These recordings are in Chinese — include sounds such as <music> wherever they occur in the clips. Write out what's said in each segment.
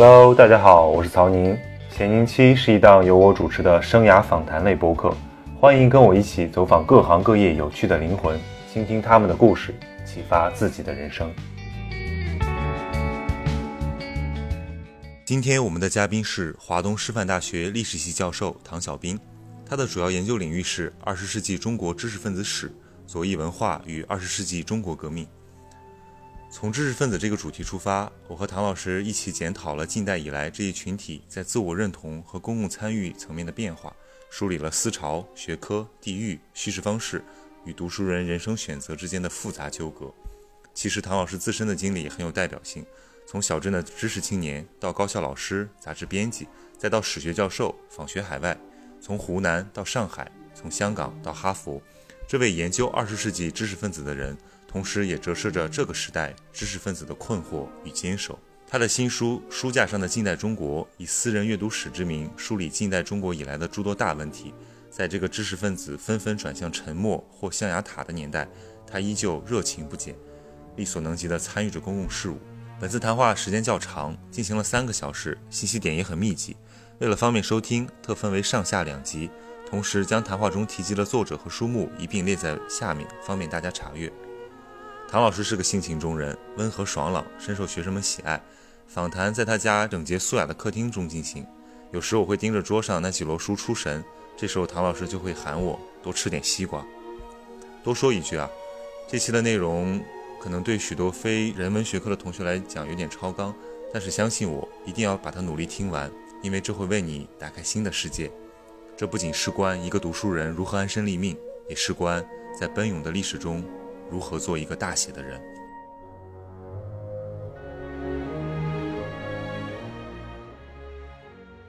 Hello，大家好，我是曹宁。闲宁期是一档由我主持的生涯访谈类播客，欢迎跟我一起走访各行各业有趣的灵魂，倾听他们的故事，启发自己的人生。今天我们的嘉宾是华东师范大学历史系教授唐小兵，他的主要研究领域是二十世纪中国知识分子史、左翼文化与二十世纪中国革命。从知识分子这个主题出发，我和唐老师一起检讨了近代以来这一群体在自我认同和公共参与层面的变化，梳理了思潮、学科、地域、叙事方式与读书人人生选择之间的复杂纠葛。其实，唐老师自身的经历很有代表性。从小镇的知识青年到高校老师、杂志编辑，再到史学教授，访学海外；从湖南到上海，从香港到哈佛，这位研究二十世纪知识分子的人，同时也折射着这个时代知识分子的困惑与坚守。他的新书《书架上的近代中国》，以私人阅读史之名梳理近代中国以来的诸多大问题。在这个知识分子纷纷转向沉默或象牙塔的年代，他依旧热情不减，力所能及地参与着公共事务。本次谈话时间较长，进行了三个小时，信息点也很密集。为了方便收听，特分为上下两集，同时将谈话中提及的作者和书目一并列在下面，方便大家查阅。唐老师是个性情中人，温和爽朗，深受学生们喜爱。访谈在他家整洁素雅的客厅中进行，有时我会盯着桌上那几摞书出神，这时候唐老师就会喊我多吃点西瓜。多说一句啊，这期的内容。可能对许多非人文学科的同学来讲有点超纲，但是相信我，一定要把它努力听完，因为这会为你打开新的世界。这不仅事关一个读书人如何安身立命，也事关在奔涌的历史中如何做一个大写的人。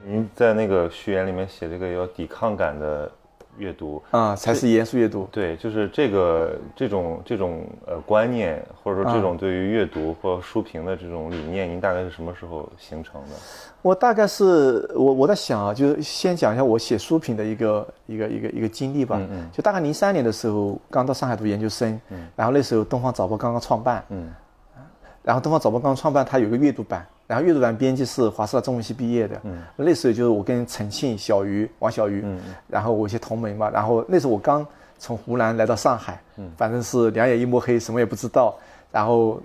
您在那个序言里面写这个有抵抗感的。阅读啊，才是严肃阅读。对，就是这个这种这种呃观念，或者说这种对于阅读或书评的这种理念，您大概是什么时候形成的？我大概是我我在想啊，就是先讲一下我写书评的一个一个一个一个经历吧。嗯嗯。就大概零三年的时候，刚到上海读研究生。嗯。然后那时候《东方早报》刚刚创办。嗯。然后《东方早报》刚刚创办，它有个阅读版。然后阅读版编辑是华师大中文系毕业的，嗯，那时候就是我跟陈庆、小鱼、王小鱼，嗯，然后我一些同门嘛。然后那时候我刚从湖南来到上海，嗯，反正是两眼一抹黑，什么也不知道。然后，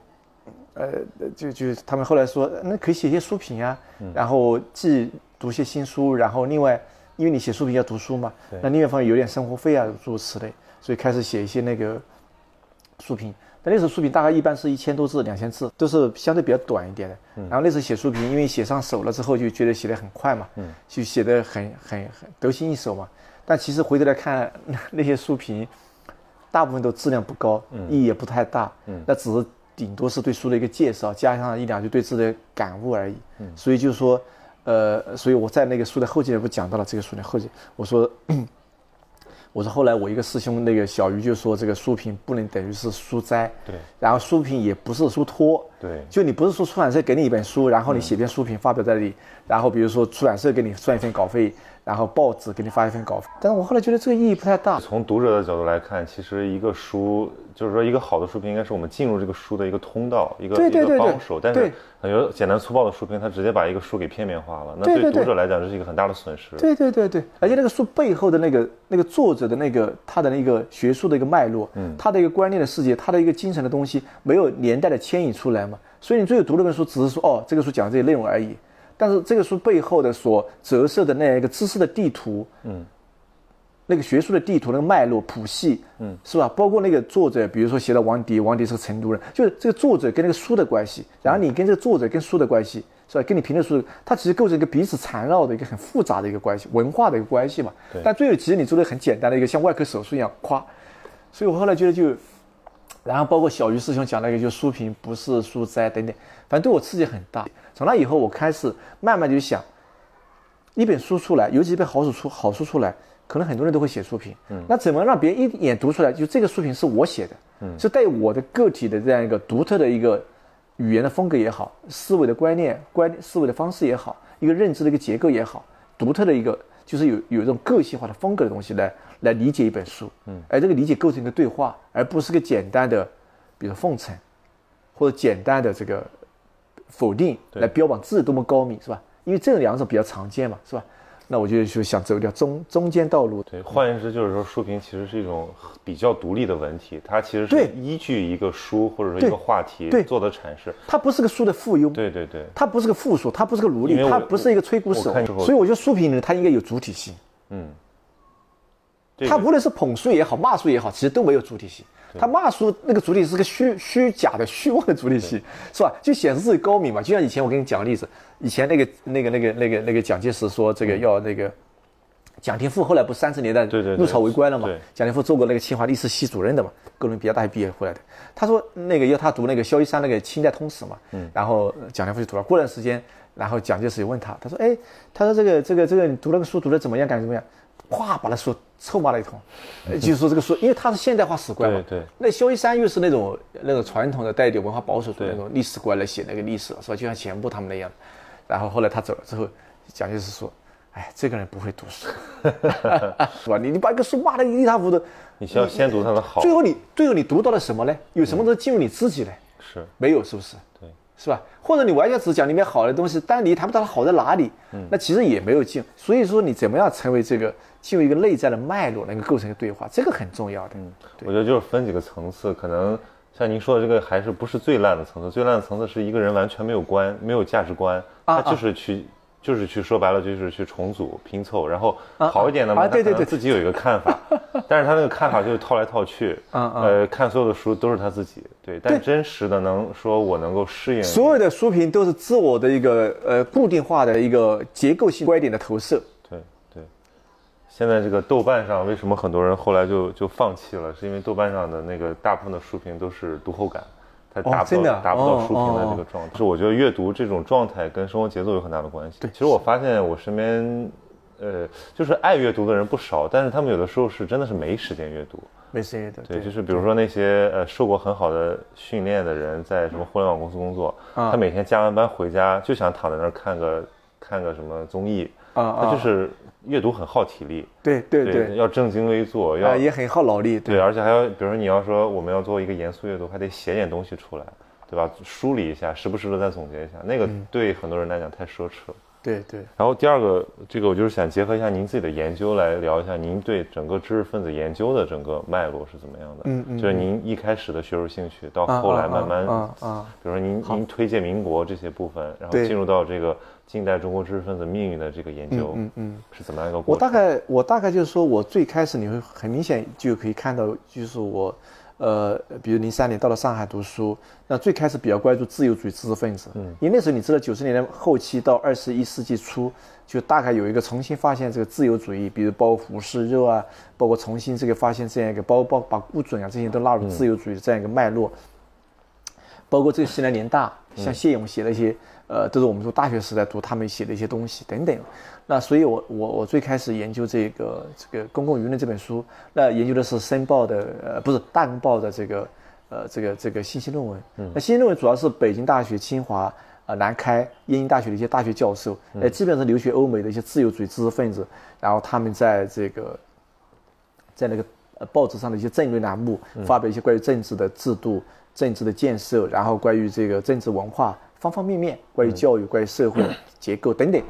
呃，就就他们后来说，那可以写些书评啊，然后既读些新书，然后另外，因为你写书评要读书嘛，那另外一方面有点生活费啊，诸如此类，所以开始写一些那个书评。那时候书评大概一般是一千多字、两千字，都是相对比较短一点的。然后那时候写书评，因为写上手了之后，就觉得写得很快嘛，就写得很很很得心应手嘛。但其实回头来看，那些书评大部分都质量不高，意义也不太大。那只是顶多是对书的一个介绍，加上一两句对自己的感悟而已。所以就是说，呃，所以我在那个书的后记里不讲到了这个书的后记，我说。我说后来我一个师兄那个小鱼就说这个书评不能等于是书斋，对，然后书评也不是书托，对，就你不是说出版社给你一本书，然后你写篇书评发表在这里，然后比如说出版社给你算一份稿费。然后报纸给你发一份稿费，但是我后来觉得这个意义不太大。从读者的角度来看，其实一个书，就是说一个好的书评，应该是我们进入这个书的一个通道，一个一个帮手。但是很多简单粗暴的书评，它直接把一个书给片面化了，那对读者来讲，这是一个很大的损失。对对对对，而且那个书背后的那个那个作者的那个他的那个学术的一个脉络，嗯，他的一个观念的世界，他的一个精神的东西，没有年代的牵引出来嘛。所以你最后读那本书，只是说哦，这个书讲这些内容而已。但是这个书背后的所折射的那一个知识的地图，嗯，那个学术的地图，那个脉络谱系，嗯，是吧？包括那个作者，比如说写的王迪，王迪是个成都人，就是这个作者跟那个书的关系，然后你跟这个作者跟书的关系，是吧？跟你评论书，它其实构成一个彼此缠绕的一个很复杂的一个关系，文化的一个关系嘛。但最后其实你做的很简单的一个像外科手术一样，夸。所以我后来觉得就，然后包括小鱼师兄讲那个，就书评不是书斋等等，反正对我刺激很大。从那以后，我开始慢慢就想，一本书出来，尤其一本好书出好书出来，可能很多人都会写书评。嗯，那怎么让别人一眼读出来，就这个书评是我写的？嗯，是带有我的个体的这样一个独特的一个语言的风格也好，思维的观念、观思维的方式也好，一个认知的一个结构也好，独特的一个就是有有一种个性化的风格的东西来来理解一本书。嗯，而这个理解构成一个对话，而不是个简单的，比如奉承，或者简单的这个。否定来标榜自己多么高明，是吧？因为这两种比较常见嘛，是吧？那我就就想走一条中中间道路。对，换言之就是说，书评其实是一种比较独立的文体，它其实是依据一个书或者说一个话题做的阐释。它不是个书的附庸。对对对。它不是个附属，它不是个奴隶，它不是一个吹鼓手。所以我觉得书评呢，它应该有主体性。嗯。他无论是捧书也好，骂书也好，其实都没有主体性。他骂书那个主体是个虚虚假的虚妄的主体性，是吧？就显示自己高明嘛。就像以前我跟你讲个例子，以前那个那个那个那个那个蒋介石说这个要那个蒋廷富，后来不三十年代入朝为官了嘛？蒋廷富做过那个清华历史系主任的嘛，哥伦比亚大学毕业回来的。他说那个要他读那个萧一山那个清代通史嘛，然后蒋廷富就读了。过段时间，然后蒋介石就问他，他说：“哎，他说这个这个这个你读那个书读的怎么样？感觉怎么样？”哗，把那书臭骂了一通，就是说这个书，因为他是现代化史观嘛。对对。那萧一山又是那种那种传统的带点文化保守的那种历史观来写那个历史，是吧？就像钱穆他们那样。然后后来他走了之后，蒋介石说：“哎，这个人不会读书，<laughs> <laughs> 是吧？你你把一个书骂得一塌糊涂，你先要先读他的好。最后你最后你读到了什么呢？有什么能进入你自己呢？是没有，是不是？对，是吧？或者你完全只讲里面好的东西，但你谈不到它好在哪里，嗯那其实也没有进。所以说你怎么样成为这个？进入一个内在的脉络，能够构成一个对话，这个很重要的。嗯，我觉得就是分几个层次，可能像您说的这个还是不是最烂的层次？最烂的层次是一个人完全没有观，没有价值观，他就是去，就是去说白了就是去重组拼凑，然后好一点的嘛，对对对，自己有一个看法，<laughs> 但是他那个看法就是套来套去，呃，看所有的书都是他自己，对，但真实的能说我能够适应，所有的书评都是自我的一个呃固定化的一个结构性观点的投射。现在这个豆瓣上为什么很多人后来就就放弃了？是因为豆瓣上的那个大部分的书评都是读后感，它达不到达不到书评的这个状态。是我觉得阅读这种状态跟生活节奏有很大的关系。对，其实我发现我身边，呃，就是爱阅读的人不少，但是他们有的时候是真的是没时间阅读，没时间阅读。对，就是比如说那些呃受过很好的训练的人，在什么互联网公司工作，他每天加完班回家就想躺在那儿看个看个什么综艺。啊，他就是阅读很耗体力，对对对，要正襟危坐，要也很耗脑力，对，而且还要，比如说你要说我们要做一个严肃阅读，还得写点东西出来，对吧？梳理一下，时不时的再总结一下，那个对很多人来讲太奢侈了。对对，然后第二个，这个我就是想结合一下您自己的研究来聊一下，您对整个知识分子研究的整个脉络是怎么样的？嗯嗯，就是您一开始的学术兴趣，到后来慢慢啊啊，比如说您您推荐民国这些部分，然后进入到这个近代中国知识分子命运的这个研究，嗯嗯，是怎么样一个过程？我大概我大概就是说我最开始你会很明显就可以看到，就是我。呃，比如零三年到了上海读书，那最开始比较关注自由主义知识分子，嗯，因为那时候你知道九十年代后期到二十一世纪初，就大概有一个重新发现这个自由主义，比如包括胡适、热啊，包括重新这个发现这样一个，包包把顾准啊这些都纳入自由主义这样一个脉络，包括这个西南联大，像谢勇写的一些，呃，都是我们说大学时代读他们写的一些东西等等。那所以，我我我最开始研究这个这个公共舆论这本书，那研究的是《申报》的呃不是《大公报》的这个呃这个这个信息论文。嗯。那信息论文主要是北京大学、清华、呃南开、燕京大学的一些大学教授，呃基本上是留学欧美的一些自由主义知识分子，然后他们在这个在那个呃报纸上的一些政论栏目发表一些关于政治的制度、政治的建设，然后关于这个政治文化方方面面，关于教育、关于社会结构等等。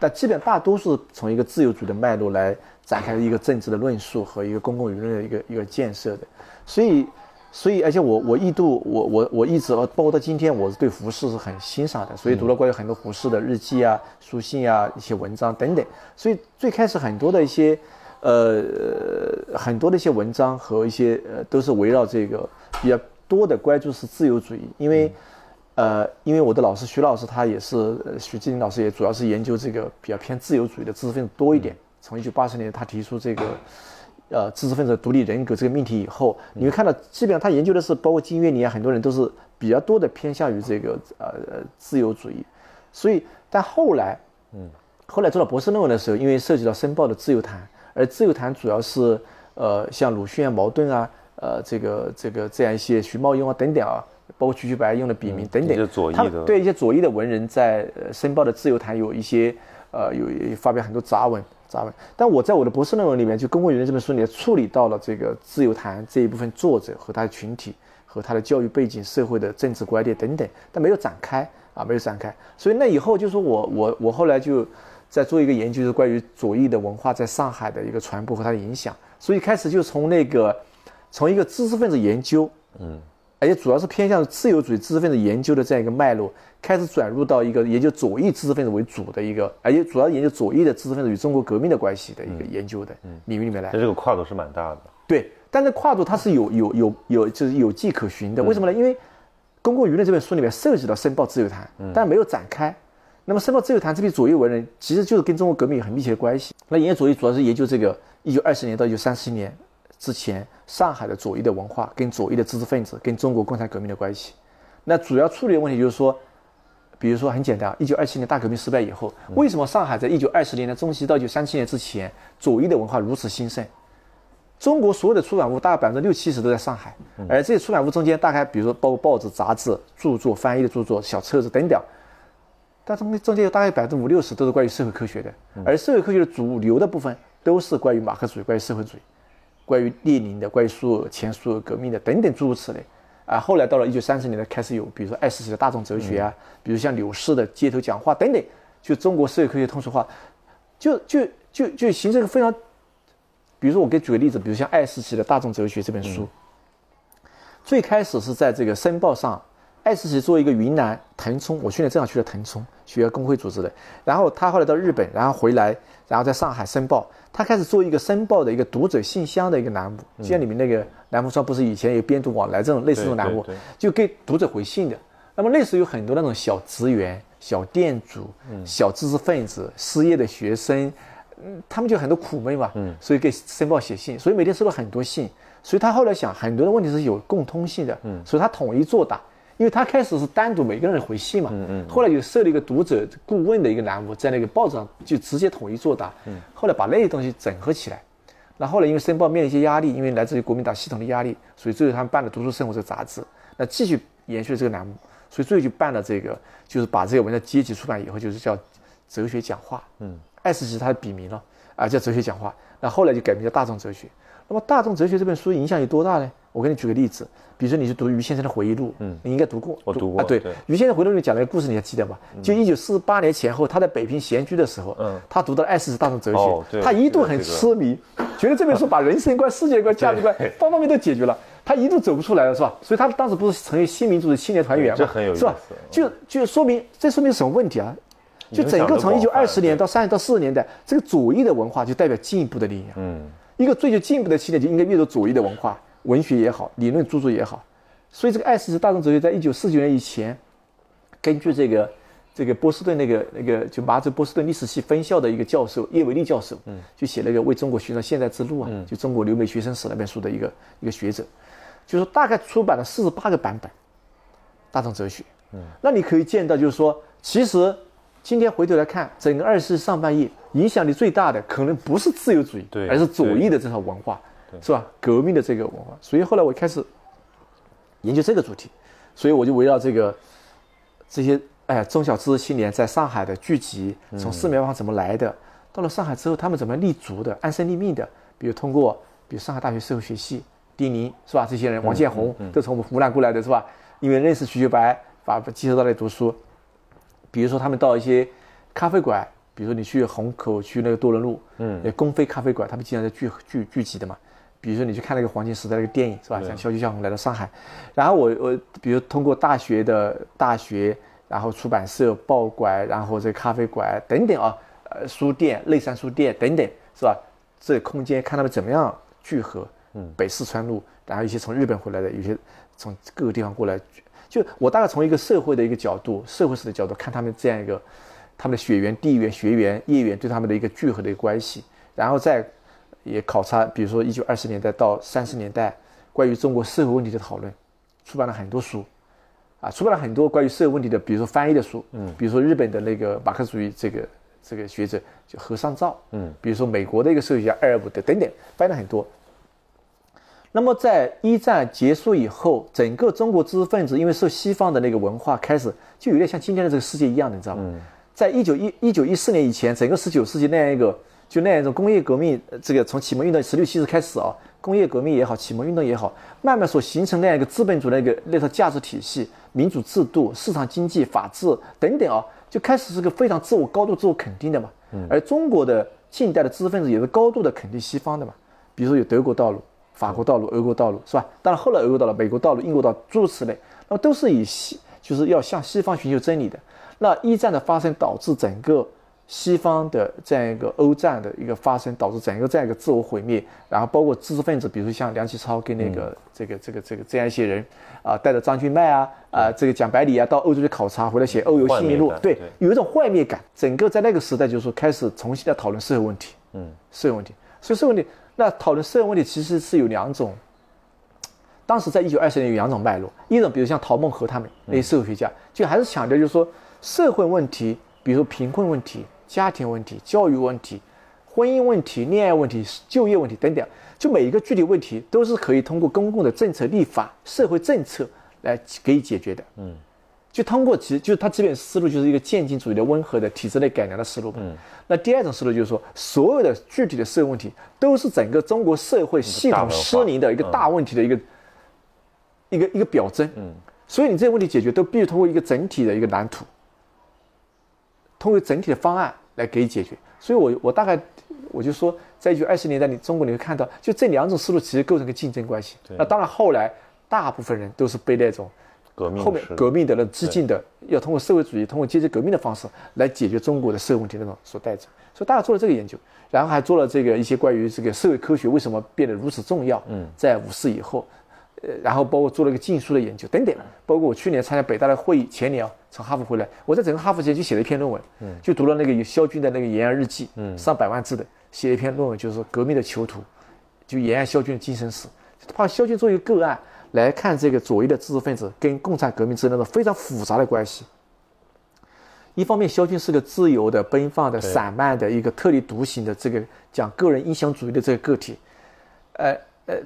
但基本大多数从一个自由主义的脉络来展开一个政治的论述和一个公共舆论的一个一个建设的，所以，所以而且我我一度我我我一直包括到今天，我是对胡适是很欣赏的，所以读了关于很多胡适的日记啊、书信啊、一些文章等等，所以最开始很多的一些呃很多的一些文章和一些呃都是围绕这个比较多的关注是自由主义，因为。呃，因为我的老师徐老师，他也是徐志林老师，也主要是研究这个比较偏自由主义的知识分子多一点。从一九八四年他提出这个，呃，知识分子独立人格这个命题以后，你会看到，基本上他研究的是，包括金岳霖啊，很多人都是比较多的偏向于这个呃自由主义。所以，但后来，嗯，后来做到博士论文的时候，因为涉及到《申报》的自由谈，而自由谈主要是呃像鲁迅啊、矛盾啊，呃这个这个这样一些徐茂庸啊等等啊。包括瞿秋白用的笔名等等，他对一些左翼的文人在《申报》的自由谈有一些呃有发表很多杂文杂文。但我在我的博士论文里面，就《公共舆论》这本书里处理到了这个自由谈这一部分作者和他的群体和他的教育背景、社会的政治观点等等，但没有展开。啊，没有展开。所以那以后就说我我我后来就在做一个研究，就是关于左翼的文化在上海的一个传播和它的影响。所以开始就从那个从一个知识分子研究，嗯，而且主要是偏向自由主义知识分子研究的这样一个脉络，开始转入到一个研究左翼知识分子为主的一个，而且主要研究左翼的知识分子与中国革命的关系的一个研究的领域里面来。这个跨度是蛮大的。对，但是跨度它是有有有有就是有迹可循的。为什么呢？因为公共舆论这本书里面涉及到《申报自由谈》，但没有展开。那么《申报自由谈》这批左翼文人，其实就是跟中国革命有很密切的关系。那研究左翼主要是研究这个一九二十年到一九三七年之前上海的左翼的文化跟左翼的知识分子跟中国共产革命的关系。那主要处理的问题就是说，比如说很简单，一九二七年大革命失败以后，为什么上海在一九二十年的中期到一九三七年之前左翼的文化如此兴盛？中国所有的出版物大概百分之六七十都在上海，而这些出版物中间大概，比如说包括报纸、杂志、著作、翻译的著作、小册子等等，但中中间有大概百分之五六十都是关于社会科学的，而社会科学的主流的部分都是关于马克思主义、关于社会主义、关于列宁的、关于苏俄前苏俄革命的等等诸如此类。啊，后来到了一九三十年代开始有，比如说爱思奇的大众哲学啊，比如像柳氏的街头讲话等等，就中国社会科学通俗化，就就就就形成一个非常。比如说，我给举个例子，比如像爱思奇的《大众哲学》这本书，最开始是在这个《申报》上，艾思奇作为一个云南腾冲，我去年正好去了腾冲，学校工会组织的，然后他后来到日本，然后回来，然后在上海《申报》，他开始做一个《申报》的一个读者信箱的一个栏目，就像你们那个栏目上不是以前有编读往来这种类似这种栏目，就给读者回信的。那么类似有很多那种小职员、小店主、小知识分子、失业的学生。嗯，他们就很多苦闷嘛，嗯，所以给申报写信，所以每天收了很多信，所以他后来想很多的问题是有共通性的，嗯，所以他统一作答，因为他开始是单独每个人回信嘛，嗯嗯，后来就设了一个读者顾问的一个栏目，在那个报纸上就直接统一作答，嗯，后来把那些东西整合起来，那后来因为申报面临一些压力，因为来自于国民党系统的压力，所以最后他们办了《读书生活》这个杂志，那继续延续这个栏目，所以最后就办了这个，就是把这个文章阶级出版以后，就是叫哲学讲话，嗯。艾思奇他的笔名了啊，叫哲学讲话。那后来就改名叫大众哲学。那么大众哲学这本书影响有多大呢？我给你举个例子，比如说你去读于先生的回忆录，嗯，你应该读过，我读过啊。对，于先生回忆录里讲了一个故事，你还记得吧？就一九四八年前后，他在北平闲居的时候，嗯，他读到了艾思奇大众哲学，他一度很痴迷，觉得这本书把人生观、世界观、价值观方方面面都解决了，他一度走不出来了，是吧？所以他当时不是成为新民主的青年团员嘛，是吧？就就说明这说明什么问题啊？就整个从一九二十年到三十到四十年代，这个左翼的文化就代表进一步的力量。嗯，一个追求进步的青年就应该阅读左翼的文化，文学也好，理论著作也好。所以这个爱思是大众哲学在一九四九年以前，根据这个这个波士顿那个那个就麻州波士顿历史系分校的一个教授叶维利教授，嗯，就写了一个为中国寻找现代之路啊，就中国留美学生史那本书的一个一个学者，就是大概出版了四十八个版本，大众哲学。嗯，那你可以见到就是说其实。今天回头来看，整个二十世纪上半叶影响力最大的可能不是自由主义，而是左翼的这套文化，是吧？革命的这个文化。所以后来我开始研究这个主题，所以我就围绕这个这些哎中小知识青年在上海的聚集，从四面八方怎么来的，到了上海之后他们怎么立足的、安身立命的，比如通过比如上海大学社会学系丁宁是吧？这些人王建宏都从我们湖南过来的是吧？因为认识瞿秋白，把接受到那里读书。比如说，他们到一些咖啡馆，比如说你去虹口去那个多伦路，嗯，那公费咖啡馆，他们经常在聚聚聚集的嘛。比如说你去看那个黄金时代那个电影，是吧？像《笑剧笑红》来到上海，然后我我比如通过大学的大学，然后出版社、报馆，然后这咖啡馆等等啊，呃，书店、内山书店等等，是吧？这空间看他们怎么样聚合。嗯，北四川路，然后一些从日本回来的，有些从各个地方过来。就我大概从一个社会的一个角度，社会史的角度看他们这样一个，他们的血缘、地缘、学缘、业缘对他们的一个聚合的一个关系，然后再也考察，比如说一九二十年代到三十年代关于中国社会问题的讨论，出版了很多书，啊，出版了很多关于社会问题的，比如说翻译的书，嗯，比如说日本的那个马克思主义这个这个学者就何尚照，嗯，比如说美国的一个社会学家艾尔伯德等等，翻译了很多。那么在一战结束以后，整个中国知识分子因为受西方的那个文化，开始就有点像今天的这个世界一样的，你知道吗？在一九一一九一四年以前，整个十九世纪那样一个就那样一种工业革命，这个从启蒙运动十六七世开始啊，工业革命也好，启蒙运动也好，慢慢所形成那样一个资本主义的一个那套价值体系、民主制度、市场经济、法治等等啊，就开始是个非常自我、高度自我肯定的嘛。而中国的近代的知识分子也是高度的肯定西方的嘛，比如说有德国道路、法国道路、俄国道路，是吧？当然后来俄国道路、美国道路、英国道路诸如此类，那么都是以西就是要向西方寻求真理的。那一战的发生导致整个。西方的这样一个欧战的一个发生，导致整个这样一个自我毁灭，然后包括知识分子，比如像梁启超跟那个这个这个这个这样一些人，啊，带着张君迈啊啊，这个蒋百里啊，到欧洲去考察，回来写《欧游新民录》，对，有一种幻灭感。整个在那个时代，就是说开始重新的讨论社会问题，嗯，社会问题。所以社会问题，那讨论社会问题其实是有两种。当时在一九二四年有两种脉络，一种比如像陶孟和他们那些社会学家，就还是强调就是说社会问题，比如说贫困问题。家庭问题、教育问题、婚姻问题、恋爱问题、就业问题等等，就每一个具体问题都是可以通过公共的政策立法、社会政策来给予解决的。嗯，就通过其就他这边思路就是一个渐进主义的温和的体制内改良的思路。嗯，那第二种思路就是说，所有的具体的社会问题都是整个中国社会系统失灵的一个大问题的一个一个一个表征。嗯，所以你这些问题解决都必须通过一个整体的一个蓝图，通过整体的方案。来给予解决，所以，我我大概我就说，在一九二十年代，你中国你会看到，就这两种思路其实构成个竞争关系。那当然，后来大部分人都是被那种革命后面革命的那激进的，要通过社会主义、通过阶级革命的方式来解决中国的社会问题那种所带着。所以大家做了这个研究，然后还做了这个一些关于这个社会科学为什么变得如此重要。嗯，在五四以后。然后包括做了一个禁书的研究等等，包括我去年参加北大的会议，前年啊从哈佛回来，我在整个哈佛期间就写了一篇论文，嗯，就读了那个肖军的那个延安日记，嗯，上百万字的，写了一篇论文，就是革命的囚徒，就延安肖军的精神史，把肖军作为一个个案来看这个左翼的知识分子跟共产革命之间那种非常复杂的关系。一方面，肖军是个自由的、奔放的、散漫的一个特立独行的这个讲个人英雄主义的这个个体，呃呃。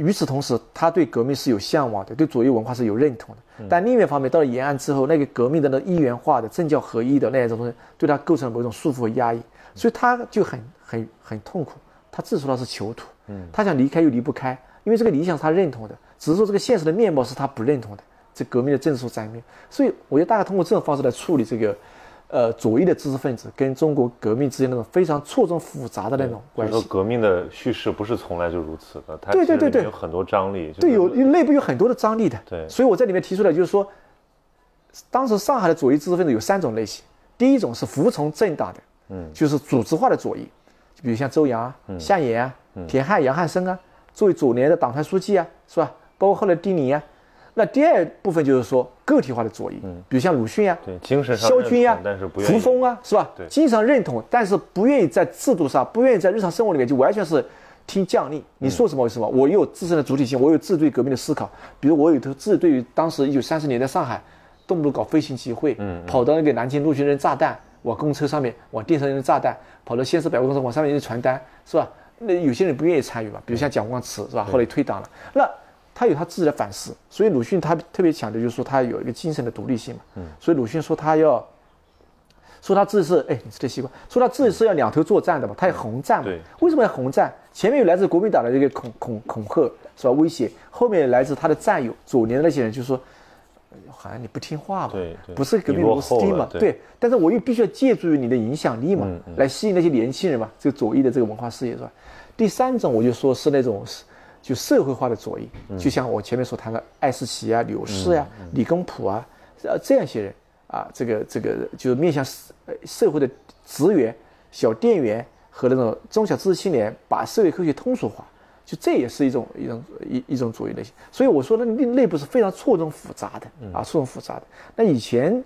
与此同时，他对革命是有向往的，对左翼文化是有认同的。但另一方面，到了延安之后，那个革命的那一元化的政教合一的那一种东西，对他构成了某种束缚和压抑，所以他就很很很痛苦。他自说他是囚徒，嗯，他想离开又离不开，因为这个理想是他认同的，只是说这个现实的面貌是他不认同的。这革命的正所在面，所以我觉得大概通过这种方式来处理这个。呃，左翼的知识分子跟中国革命之间那种非常错综复杂的那种关系。说革命的叙事不是从来就如此的，它对对对对有很多张力。对，有内部有很多的张力的。对，所以我在里面提出来就是说，当时上海的左翼知识分子有三种类型，第一种是服从政党的，嗯，就是组织化的左翼，就比如像周扬啊、夏衍啊、田汉、杨汉生啊，作为左联的党团书记啊，是吧？包括后来丁宁啊。那第二部分就是说个体化的左翼，嗯，比如像鲁迅呀，对，精神上萧军呀，但是不胡风啊，是吧？对，精神上认同，但是不愿意在制度上，不愿意在日常生活里面就完全是听将令，你说什么为什么？我有自身的主体性，我有自对革命的思考。比如我有头自对于当时一九三十年代上海动不动搞飞行集会，嗯，跑到那个南京路去扔炸弹，往公车上面，往电车扔炸弹，跑到先是百货公司往上面扔传单，是吧？那有些人不愿意参与嘛，比如像蒋光慈，是吧？后来退党了，那。他有他自己的反思，所以鲁迅他特别强调，就是说他有一个精神的独立性嘛。嗯。所以鲁迅说他要，说他自己是，哎，你吃的习惯，说他自己是要两头作战的嘛，他要红战嘛。对。为什么要红战？前面有来自国民党的这个恐恐恐吓是吧？威胁，后面来自他的战友左联的那些人，就说，好像你不听话嘛，对，不是革命螺丝钉嘛，对。但是我又必须要借助于你的影响力嘛，来吸引那些年轻人嘛，这个左翼的这个文化事业是吧？第三种，我就说是那种是。就社会化的左翼，就像我前面所谈的艾思奇啊、柳氏呀、李公朴啊，呃，这样一些人啊，这个这个就是面向社社会的职员、小店员和那种中小知识青年，把社会科学通俗化，就这也是一种一种一一种左翼类型。所以我说，的内内部是非常错综复杂的啊，错综复杂的。那以前。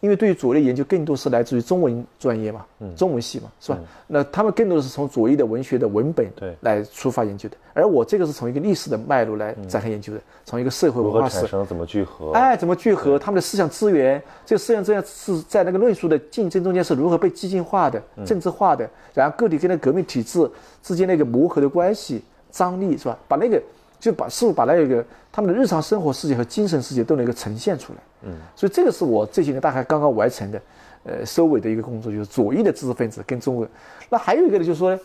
因为对于左翼研究更多是来自于中文专业嘛，中文系嘛，是吧？那他们更多的是从左翼的文学的文本来出发研究的，而我这个是从一个历史的脉络来展开研究的，从一个社会文化史怎么聚合？哎，怎么聚合？他们的思想资源，这个思想资源是在那个论述的竞争中间是如何被激进化的、政治化的，然后个体跟那革命体制之间那个磨合的关系、张力，是吧？把那个就把是把那个他们的日常生活世界和精神世界都能够呈现出来。嗯，所以这个是我这些年大概刚刚完成的，呃，收尾的一个工作，就是左翼的知识分子跟中国。那还有一个呢，就是说。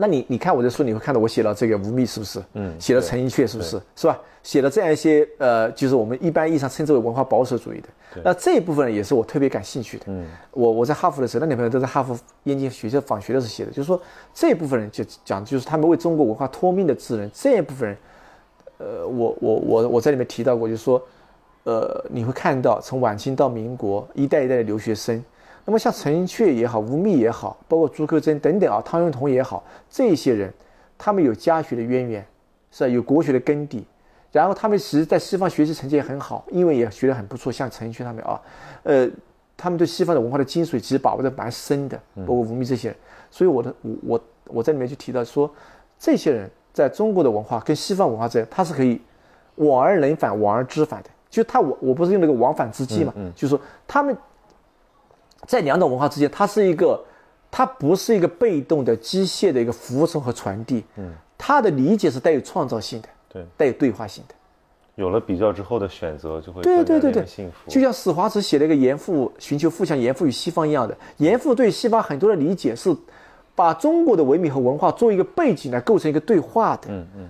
那你你看我的书，你会看到我写了这个吴宓是不是？嗯，写了陈寅恪是不是？是吧？写了这样一些呃，就是我们一般意义上称之为文化保守主义的。那这一部分也是我特别感兴趣的。嗯，我我在哈佛的时候，那女朋友都在哈佛燕京学校访学的时候写的，就是说这一部分人就讲，就是他们为中国文化托命的智人这一部分人，呃，我我我我在里面提到过，就是说，呃，你会看到从晚清到民国一代一代的留学生。那么像陈寅恪也好，吴宓也好，包括朱克珍等等啊，汤雍同也好，这些人，他们有家学的渊源，是吧？有国学的根底，然后他们其实在西方学习成绩也很好，英文也学得很不错。像陈寅恪他们啊，呃，他们对西方的文化的精髓其实把握的蛮深的，包括吴宓这些人。所以我的我我我在里面就提到说，这些人在中国的文化跟西方文化之间，他是可以往而能返，往而知返的。就他我我不是用那个往返之计嘛，就是说他们。在两种文化之间，它是一个，它不是一个被动的机械的一个服从和传递。嗯，它的理解是带有创造性的，对，带有对话性的。有了比较之后的选择，就会对对对对幸福。就像史华慈写了一个《严复寻求富强严复与西方》一样的，严复对西方很多的理解是，把中国的文明和文化作为一个背景来构成一个对话的。嗯嗯，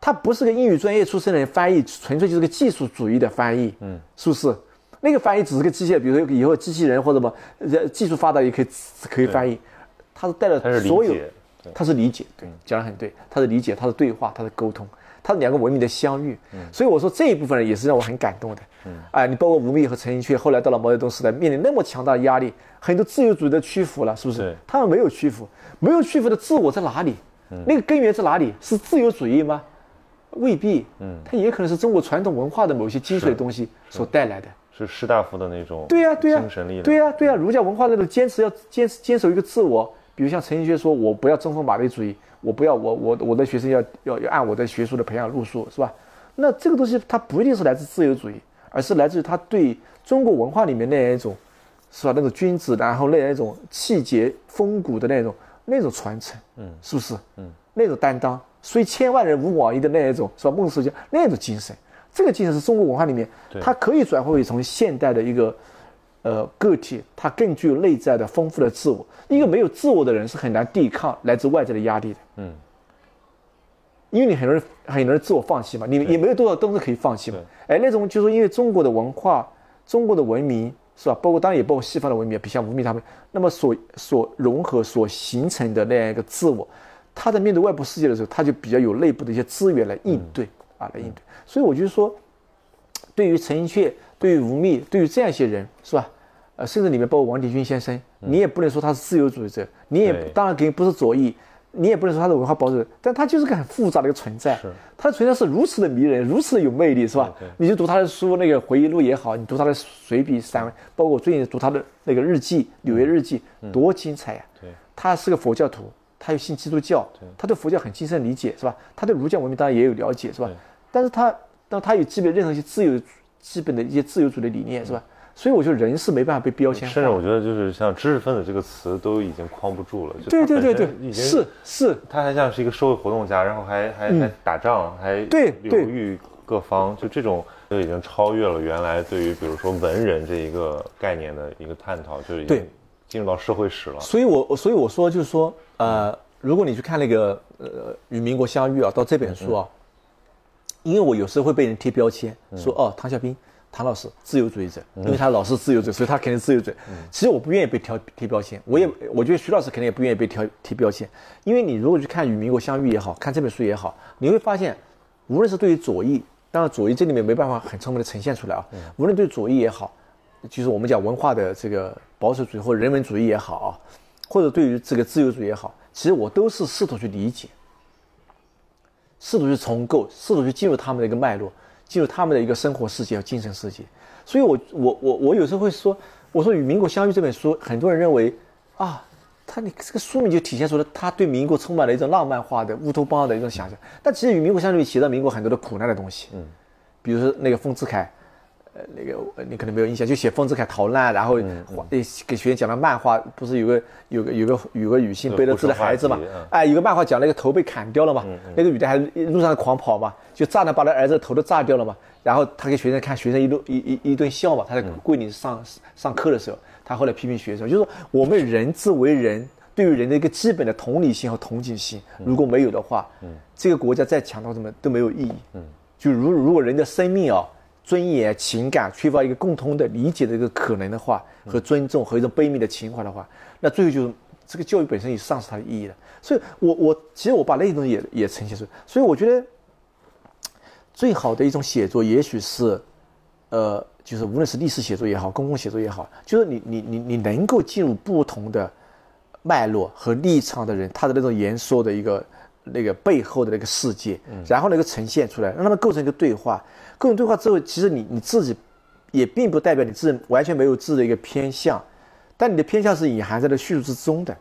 他不是个英语专业出身的人翻译，纯粹就是个技术主义的翻译。嗯，是不是？那个翻译只是个机械，比如说以后机器人或者什么，技术发达也可以可以翻译。他是带了所有，他是理解，对，讲的很对，他是理解，他是对话，他是沟通，他是两个文明的相遇。所以我说这一部分人也是让我很感动的。哎，你包括吴宓和陈寅恪，后来到了毛泽东时代，面临那么强大的压力，很多自由主义的屈服了，是不是？他们没有屈服，没有屈服的自我在哪里？那个根源在哪里？是自由主义吗？未必。嗯，它也可能是中国传统文化的某些精髓的东西所带来的。是士大夫的那种对呀对呀精神力量，对呀对呀，儒家文化那种坚持要坚持坚守一个自我，比如像陈寅恪说，我不要争锋马列主义，我不要我我我的学生要要要按我的学术的培养路数，是吧？那这个东西它不一定是来自自由主义，而是来自于他对中国文化里面那样一种，是吧？那种君子，然后那样一种气节风骨的那种那种传承，嗯，是不是？嗯，那种担当，虽千万人吾往矣的那一种，是吧？孟子讲那种精神。这个精神是中国文化里面，它可以转化为从现代的一个，呃个体，它更具有内在的丰富的自我。一个没有自我的人是很难抵抗来自外在的压力的。嗯，因为你很多人很多人自我放弃嘛，你也没有多少东西可以放弃嘛。哎，那种就是因为中国的文化、中国的文明是吧？包括当然也包括西方的文明，比如像吴宓他们，那么所所融合、所形成的那样一个自我，他在面对外部世界的时候，他就比较有内部的一些资源来应对。啊，来应对，所以我就说，对于陈寅恪，对于吴宓，对于这样一些人，是吧？呃，甚至里面包括王鼎钧先生，你也不能说他是自由主义者，你也当然肯定不是左翼，你也不能说他是文化保守，但他就是个很复杂的一个存在。是，他的存在是如此的迷人，如此的有魅力，是吧？你就读他的书，那个回忆录也好，你读他的随笔散文，包括我最近读他的那个日记《纽约日记》，多精彩呀！对，他是个佛教徒，他又信基督教，他对佛教很精深理解，是吧？他对儒家文明当然也有了解，是吧？但是他，但他有基本任何一些自由、基本的一些自由主义的理念，是吧？所以我觉得人是没办法被标签。甚至我觉得就是像知识分子这个词都已经框不住了。对对对对，是是。他还像是一个社会活动家，然后还还还打仗，还对流域各方，就这种就已经超越了原来对于比如说文人这一个概念的一个探讨，就已经进入到社会史了。所以我所以我说就是说，呃，如果你去看那个呃《与民国相遇》啊，到这本书啊。因为我有时候会被人贴标签，说哦，唐小兵，唐老师自由主义者，因为他老是自由者，所以他肯定自由者。其实我不愿意被贴贴标签，我也我觉得徐老师肯定也不愿意被贴贴标签。因为你如果去看《与民国相遇》也好看这本书也好，你会发现，无论是对于左翼，当然左翼这里面没办法很充分的呈现出来啊。无论对左翼也好，就是我们讲文化的这个保守主义或人文主义也好啊，或者对于这个自由主义也好，其实我都是试图去理解。试图去重构，试图去进入他们的一个脉络，进入他们的一个生活世界和精神世界。所以，我我我我有时候会说，我说《与民国相遇》这本书，很多人认为，啊，他你这个书名就体现出了他对民国充满了一种浪漫化的乌托邦的一种想象。但其实《与民国相遇》写到民国很多的苦难的东西，嗯，比如说那个丰子恺，呃，那个你可能没有印象，就写丰子恺逃难，然后给给学生讲的漫画，不是有个有个有个有个女性背着自己的孩子嘛？哎，有个漫画讲那个头被砍掉了嘛？那个女的还路上狂跑嘛？就炸弹把他儿子头都炸掉了嘛？然后他给学生看，学生一路一一一顿笑嘛。他在桂林上上课的时候，他后来批评学生，就是说我们人之为人，对于人的一个基本的同理心和同情心，如果没有的话，这个国家再强大什么都没有意义。就如如果人的生命啊。尊严、情感缺乏一个共通的理解的一个可能的话，和尊重和一种悲悯的情怀的话，那最后就是这个教育本身也丧失它的意义了。所以，我我其实我把那些东西也也呈现出来。所以，我觉得最好的一种写作，也许是，呃，就是无论是历史写作也好，公共写作也好，就是你你你你能够进入不同的脉络和立场的人，他的那种言说的一个那个背后的那个世界，然后那个呈现出来，让他们构成一个对话。个人对话之后，其实你你自己也并不代表你自己完全没有自己的一个偏向，但你的偏向是隐含在了叙述之中的，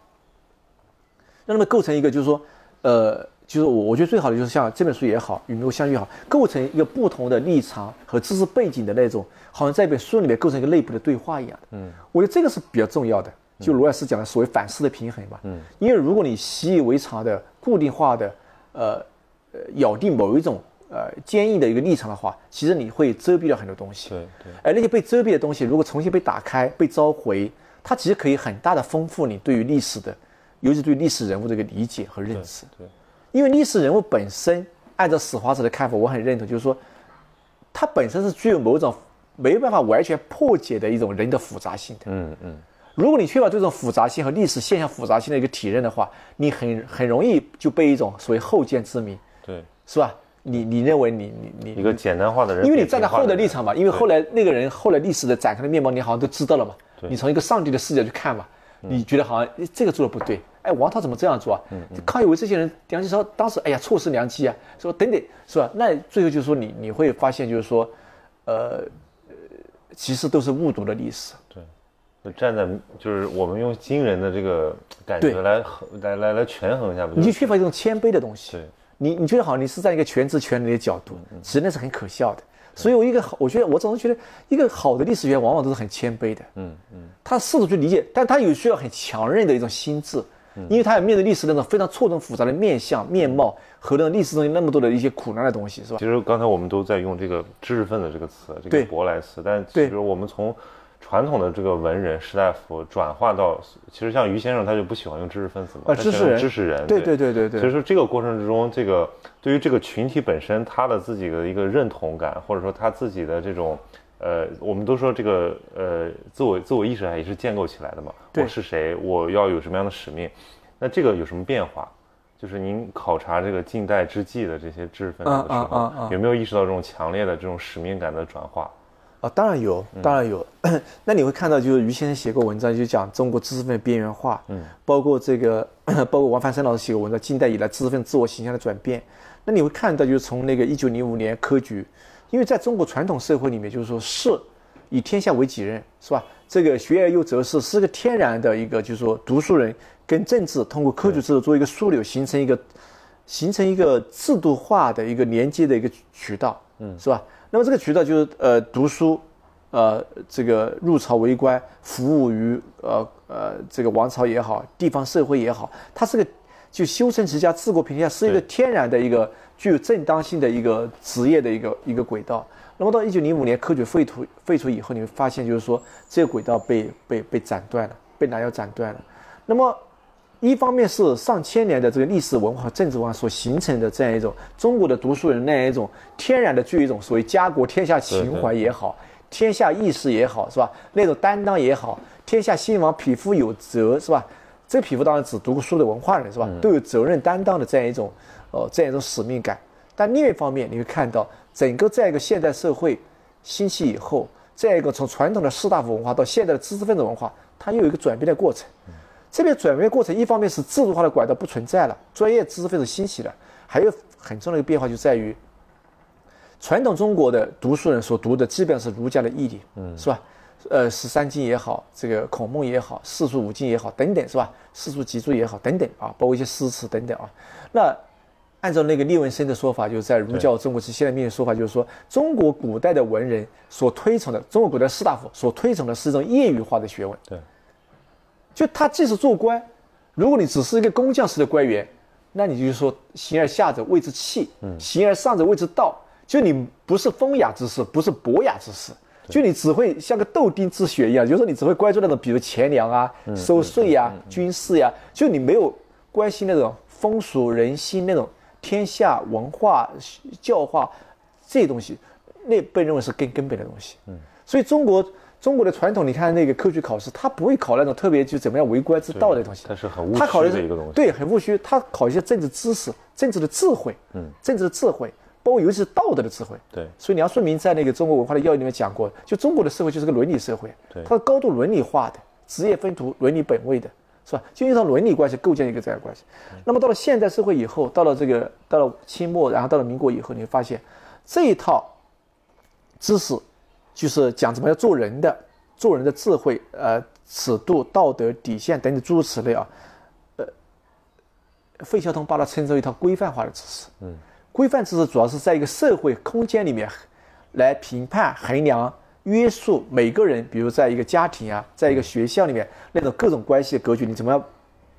让他们构成一个就是说，呃，就是我我觉得最好的就是像这本书也好，与我相遇也好，构成一个不同的立场和知识背景的那种，好像在一本书里面构成一个内部的对话一样的。嗯，我觉得这个是比较重要的。就罗尔斯讲的所谓反思的平衡嘛。嗯，因为如果你习以为常的固定化的，呃呃，咬定某一种。呃，坚硬的一个立场的话，其实你会遮蔽掉很多东西。对对。而那些被遮蔽的东西，如果重新被打开、被召回，它其实可以很大的丰富你对于历史的，尤其对历史人物的一个理解和认识。对。因为历史人物本身，按照史华者的看法，我很认同，就是说，它本身是具有某种没办法完全破解的一种人的复杂性的。嗯嗯。如果你缺乏这种复杂性和历史现象复杂性的一个体认的话，你很很容易就被一种所谓后见之明。对。是吧？你你认为你你你一个简单化的人，因为你站在后的立场嘛，因为后来那个人后来历史的展开的面貌，你好像都知道了嘛。你从一个上帝的视角去看嘛，你觉得好像这个做的不对，哎，王涛怎么这样做啊？康有为这些人，梁启超当时哎呀错失良机啊，说等等是吧？那最后就是说你你会发现就是说，呃，其实都是误读的历史。对，站在就是我们用今人的这个感觉来衡来来来权衡一下，你就缺乏一种谦卑的东西。对。你你觉得好？你是在一个全知全能的角度，其实那是很可笑的。所以，我一个好，我觉得我总是觉得一个好的历史学往往都是很谦卑的。嗯嗯，他试图去理解，但他有需要很强韧的一种心智，因为他要面对历史那种非常错综复杂的面相、面貌和那种历史中那么多的一些苦难的东西，是吧？其实刚才我们都在用这个知识分子这个词，这个舶来词，但其实我们从。传统的这个文人士大夫转化到，其实像于先生他就不喜欢用知识分子嘛，知识人，知识人，对对对对对。所以说这个过程之中，这个对于这个群体本身，他的自己的一个认同感，或者说他自己的这种，呃，我们都说这个呃自我自我意识还也是建构起来的嘛。我是谁？我要有什么样的使命？那这个有什么变化？就是您考察这个近代之际的这些知识分子的时候，有没有意识到这种强烈的这种使命感的转化？啊，当然有，当然有。<coughs> 那你会看到，就是于先生写过文章，就讲中国知识分子边缘化，嗯，包括这个，<coughs> 包括王凡生老师写过文章，近代以来知识分子自我形象的转变。那你会看到，就是从那个一九零五年科举，因为在中国传统社会里面，就是说士以天下为己任，是吧？这个学而优则仕是个天然的一个，就是说读书人跟政治通过科举制度做一个枢纽，形成一个形成一个制度化的一个连接的一个渠道，嗯，是吧？那么这个渠道就是呃读书，呃这个入朝为官，服务于呃呃这个王朝也好，地方社会也好，它是个就修身齐家治国平天下是一个天然的一个具有正当性的一个职业的一个一个轨道。那么到一九零五年科举废除废除以后，你会发现就是说这个轨道被被被斩断了，被拿要斩断了。那么一方面是上千年的这个历史文化、政治文化所形成的这样一种中国的读书人那样一种天然的具有一种所谓家国天下情怀也好，天下意识也好，是吧？那种担当也好，天下兴亡，匹夫有责，是吧？这个匹夫当然指读过书的文化人，是吧？都有责任担当的这样一种，呃，这样一种使命感。但另一方面，你会看到整个这样一个现代社会兴起以后，这样一个从传统的士大夫文化到现代的知识分子文化，它又有一个转变的过程。这边转变过程，一方面是制度化的管道不存在了，专业知识分子兴起了，还有很重要的一个变化就在于，传统中国的读书人所读的基本上是儒家的义理，嗯，是吧？呃，十三经也好，这个孔孟也好，四书五经也好，等等，是吧？四书集注也好，等等啊，包括一些诗词等等啊。那按照那个聂文生的说法，就是在儒教中国是现代命运说法，就是说中国古代的文人所推崇的，中国古代士大夫所推崇的是一种业余化的学问。对，就他即使做官，如果你只是一个工匠式的官员，那你就说形而下者谓之器，形而上者谓之道。就你不是风雅之士，不是博雅之士，就你只会像个豆丁之学一样，就是说你只会关注那种，比如钱粮啊、收税呀、军事呀，就你没有关心那种风俗人心那种天下文化教化这些东西，那被认为是更根本的东西。嗯，所以中国中国的传统，你看那个科举考试，他不会考那种特别就怎么样为官之道的东西，它是很务虚的一个东西。对，很务虚。他考一些政治知识、政治的智慧，嗯，政治的智慧。包括尤其是道德的智慧，对，所以梁漱溟在那个中国文化的要义里面讲过，就中国的社会就是个伦理社会，对，它是高度伦理化的，职业分途、伦理本位的，是吧？就一套伦理关系构建一个这样关系。那么到了现代社会以后，到了这个到了清末，然后到了民国以后，你会发现这一套知识，就是讲怎么样做人的，做人的智慧，呃，尺度、道德底线等等诸如此类啊，呃，费孝通把它称之为一套规范化的知识，嗯。规范知识主要是在一个社会空间里面，来评判、衡量、约束每个人，比如在一个家庭啊，在一个学校里面那种各种关系的格局，你怎么样，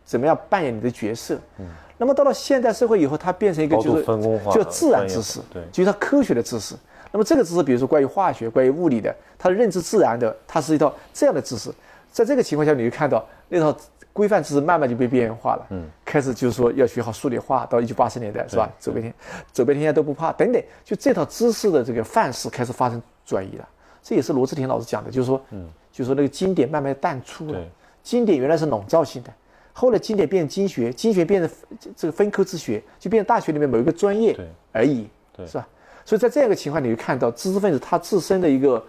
怎么样扮演你的角色？嗯。那么到了现代社会以后，它变成一个就是就自然知识，对，就是它科学的知识。那么这个知识，比如说关于化学、关于物理的，它的认知自然的，它是一套这样的知识。在这个情况下，你就看到那套。规范知识慢慢就被边缘化了，嗯，开始就是说要学好数理化，到一九八十年代是吧？走遍天，走遍天下都不怕等等，就这套知识的这个范式开始发生转移了。这也是罗志田老师讲的，就是说，嗯，就是说那个经典慢慢淡出了。经典原来是笼罩性的，后来经典变成经学，经学变成这个分科之学，就变成大学里面某一个专业而已，是吧？所以在这样一个情况，你会看到知识分子他自身的一个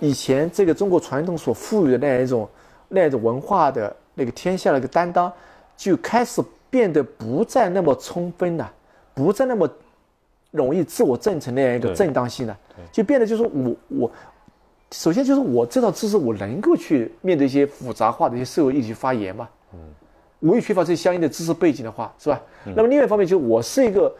以前这个中国传统所赋予的那样一种那样一种文化的。那个天下的一个担当，就开始变得不再那么充分了，不再那么容易自我证成那样一个正当性了，就变得就是我我，首先就是我这套知识我能够去面对一些复杂化的一些社会议题发言嘛，嗯，我也缺乏这相应的知识背景的话，是吧？那么另外一方面就是我是一个，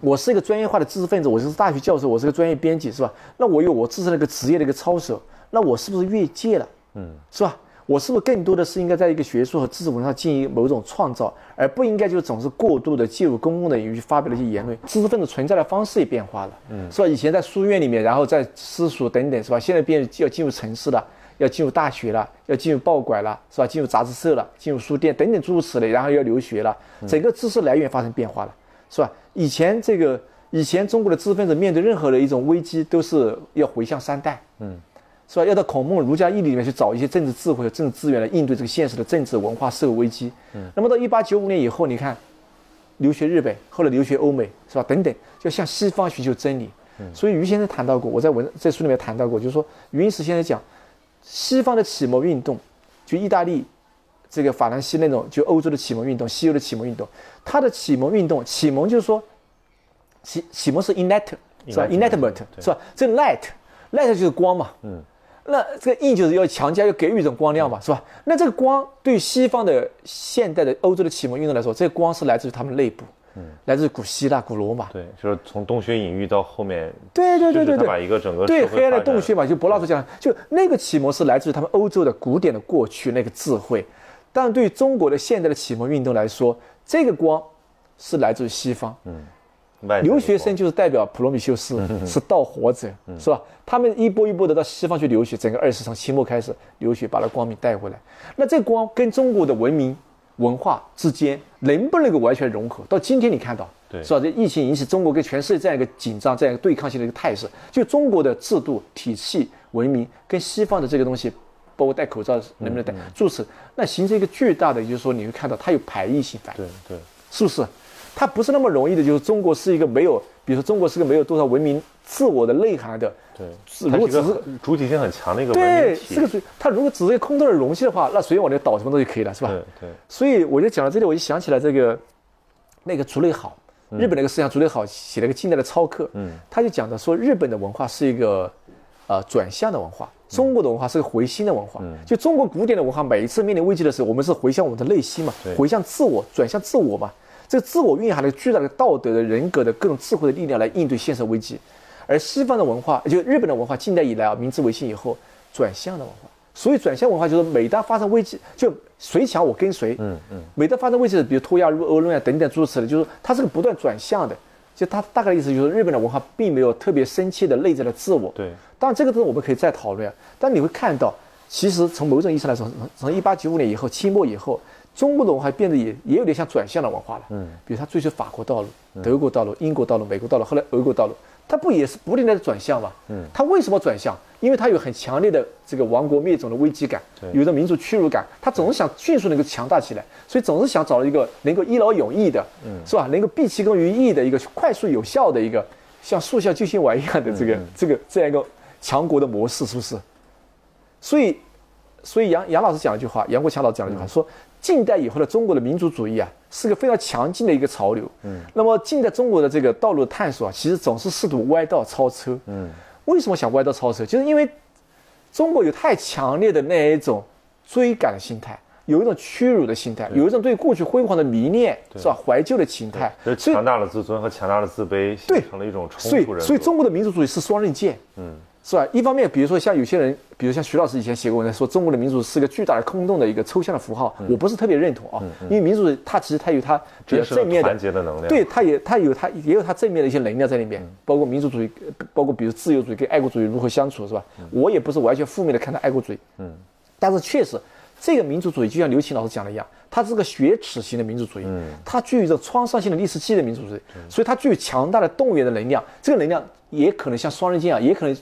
我是一个专业化的知识分子，我是大学教授，我是个专业编辑，是吧？那我有我自身的一个职业的一个操守，那我是不是越界了？嗯，是吧？我是不是更多的是应该在一个学术和知识文化进行某种创造，而不应该就总是过度的介入公共的领域去发表了一些言论？知识分子存在的方式也变化了，嗯，是吧？以前在书院里面，然后在私塾等等，是吧？现在变要进入城市了，要进入大学了，要进入报馆了，是吧？进入杂志社了，进入书店等等诸如此类，然后要留学了，整个知识来源发生变化了，是吧？以前这个以前中国的知识分子面对任何的一种危机都是要回向三代，嗯。是吧？要到孔孟儒家义理里面去找一些政治智慧和政治资源来应对这个现实的政治文化社会危机。嗯。那么到一八九五年以后，你看，留学日本，后来留学欧美，是吧？等等，就向西方寻求真理。嗯。所以于先生谈到过，我在文在书里面谈到过，就是说，余英时先生讲，西方的启蒙运动，就意大利，这个法兰西那种，就欧洲的启蒙运动，西欧的启蒙运动，它的启蒙运动，启蒙就是说，启启蒙是 enlight，是吧？enlightenment，是吧？这 light，light 就是光嘛。嗯。那这个 in 就是要强加，要给予一种光亮嘛，是吧？那这个光对西方的现代的欧洲的启蒙运动来说，这个光是来自于他们内部，嗯，来自于古希腊、古罗马。对，就是从洞穴隐喻到后面，对对对对对，把一个整个对黑暗的洞穴嘛，就柏拉图讲，就那个启蒙是来自于他们欧洲的古典的过去那个智慧，但对中国的现代的启蒙运动来说，这个光是来自于西方，嗯。留学生就是代表普罗米修斯，是盗火者，是吧？他们一波一波的到西方去留学，整个二十从清末开始留学，把那光明带回来。那这光跟中国的文明文化之间能不能够完全融合？到今天你看到，是吧？这疫情引起中国跟全世界这样一个紧张、这样一个对抗性的一个态势，就中国的制度体系、文明跟西方的这个东西，包括戴口罩能不能戴，如此，那形成一个巨大的，就是说你会看到它有排异性反应，对对，是不是？它不是那么容易的，就是中国是一个没有，比如说中国是个没有多少文明自我的内涵的，对，如果只是主体性很强的一个文明体，对，这个主，它如果只是空洞的容器的话，那随便往里倒什么东西可以了，是吧？对对。所以我就讲到这里，我就想起来这个那个竹内好，日本那个思想竹内好写了一个近代的超课，嗯，他就讲的说日本的文化是一个呃转向的文化，中国的文化是个回心的文化，就中国古典的文化每一次面临危机的时候，我们是回向我们的内心嘛，回向自我，转向自我嘛。这个自我蕴含了巨大的道德的人格的各种智慧的力量来应对现实危机。而西方的文化，就日本的文化，近代以来啊，明治维新以后转向的文化。所以转向文化就是每当发生危机，就谁强我跟谁。嗯嗯。每当发生危机，比如脱亚入欧论啊等等诸如此类，就是它是个不断转向的。就他大概的意思就是日本的文化并没有特别深切的内在的自我。对。当然这个东西我们可以再讨论。但你会看到，其实从某种意义上来说，从一八九五年以后，清末以后，中国的文化变得也也有点像转向的文化了。嗯。比如他追求法国道路、德国道路、英国道路、美国道路，后来俄国道路。它不也是不停的转向吗？嗯，它为什么转向？因为它有很强烈的这个亡国灭种的危机感，有着民族屈辱感，它总是想迅速能够强大起来，所以总是想找一个能够一劳永逸的，嗯，是吧？能够毕其功于一役的一个快速有效的一个像速效救心丸一样的这个这个这样一个强国的模式，是不是？所以，所以杨杨老师讲了一句话，杨国强老师讲了一句话，说近代以后的中国的民族主义啊。是个非常强劲的一个潮流。嗯，那么近代中国的这个道路探索啊，其实总是试图歪道超车。嗯，为什么想歪道超车？就是因为中国有太强烈的那一种追赶的心态，有一种屈辱的心态，有一种对过去辉煌的迷恋，是吧？怀旧的心态。强大的自尊和强大的自卑形成了一种冲突。所以，所以中国的民族主义是双刃剑。嗯。是吧？一方面，比如说像有些人，比如像徐老师以前写过文章，说中国的民主是个巨大的空洞的一个抽象的符号，我不是特别认同啊。因为民主它其实它有它比较正面的团结的能量，对，它也它有它也有它正面的一些能量在里面，包括民主主义，包括比如自由主义跟爱国主义如何相处，是吧？我也不是完全负面的看待爱国主义，嗯，但是确实这个民族主义就像刘琴老师讲的一样，它是个雪耻型的民族主义，嗯，它具有着创伤性的历史记忆的民族主义，所以它具有强大的动员的能量，这个能量也可能像双刃剑啊，也可能。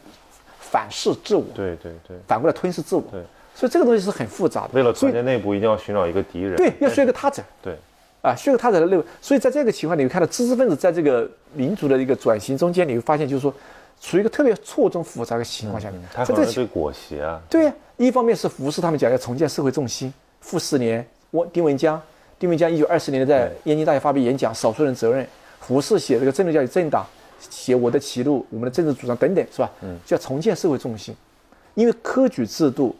反噬自我，对对对，反过来吞噬自我，对，所以这个东西是很复杂的。为了团结内部，一定要寻找一个敌人，对，要选一个他者，对，啊，选个他者的内部。所以在这个情况，你会看到知识分子在这个民族的一个转型中间，你会发现就是说，处于一个特别错综复杂的情况下面。他可能对裹挟啊。对呀，一方面是胡适他们讲要重建社会重心，傅斯年、我丁文江，丁文江一九二四年在燕京大学发表演讲《少数人责任》，胡适写这个政治教育政党，写我的歧路、我们的政治主张等等，是吧？嗯，就要重建社会重心。因为科举制度，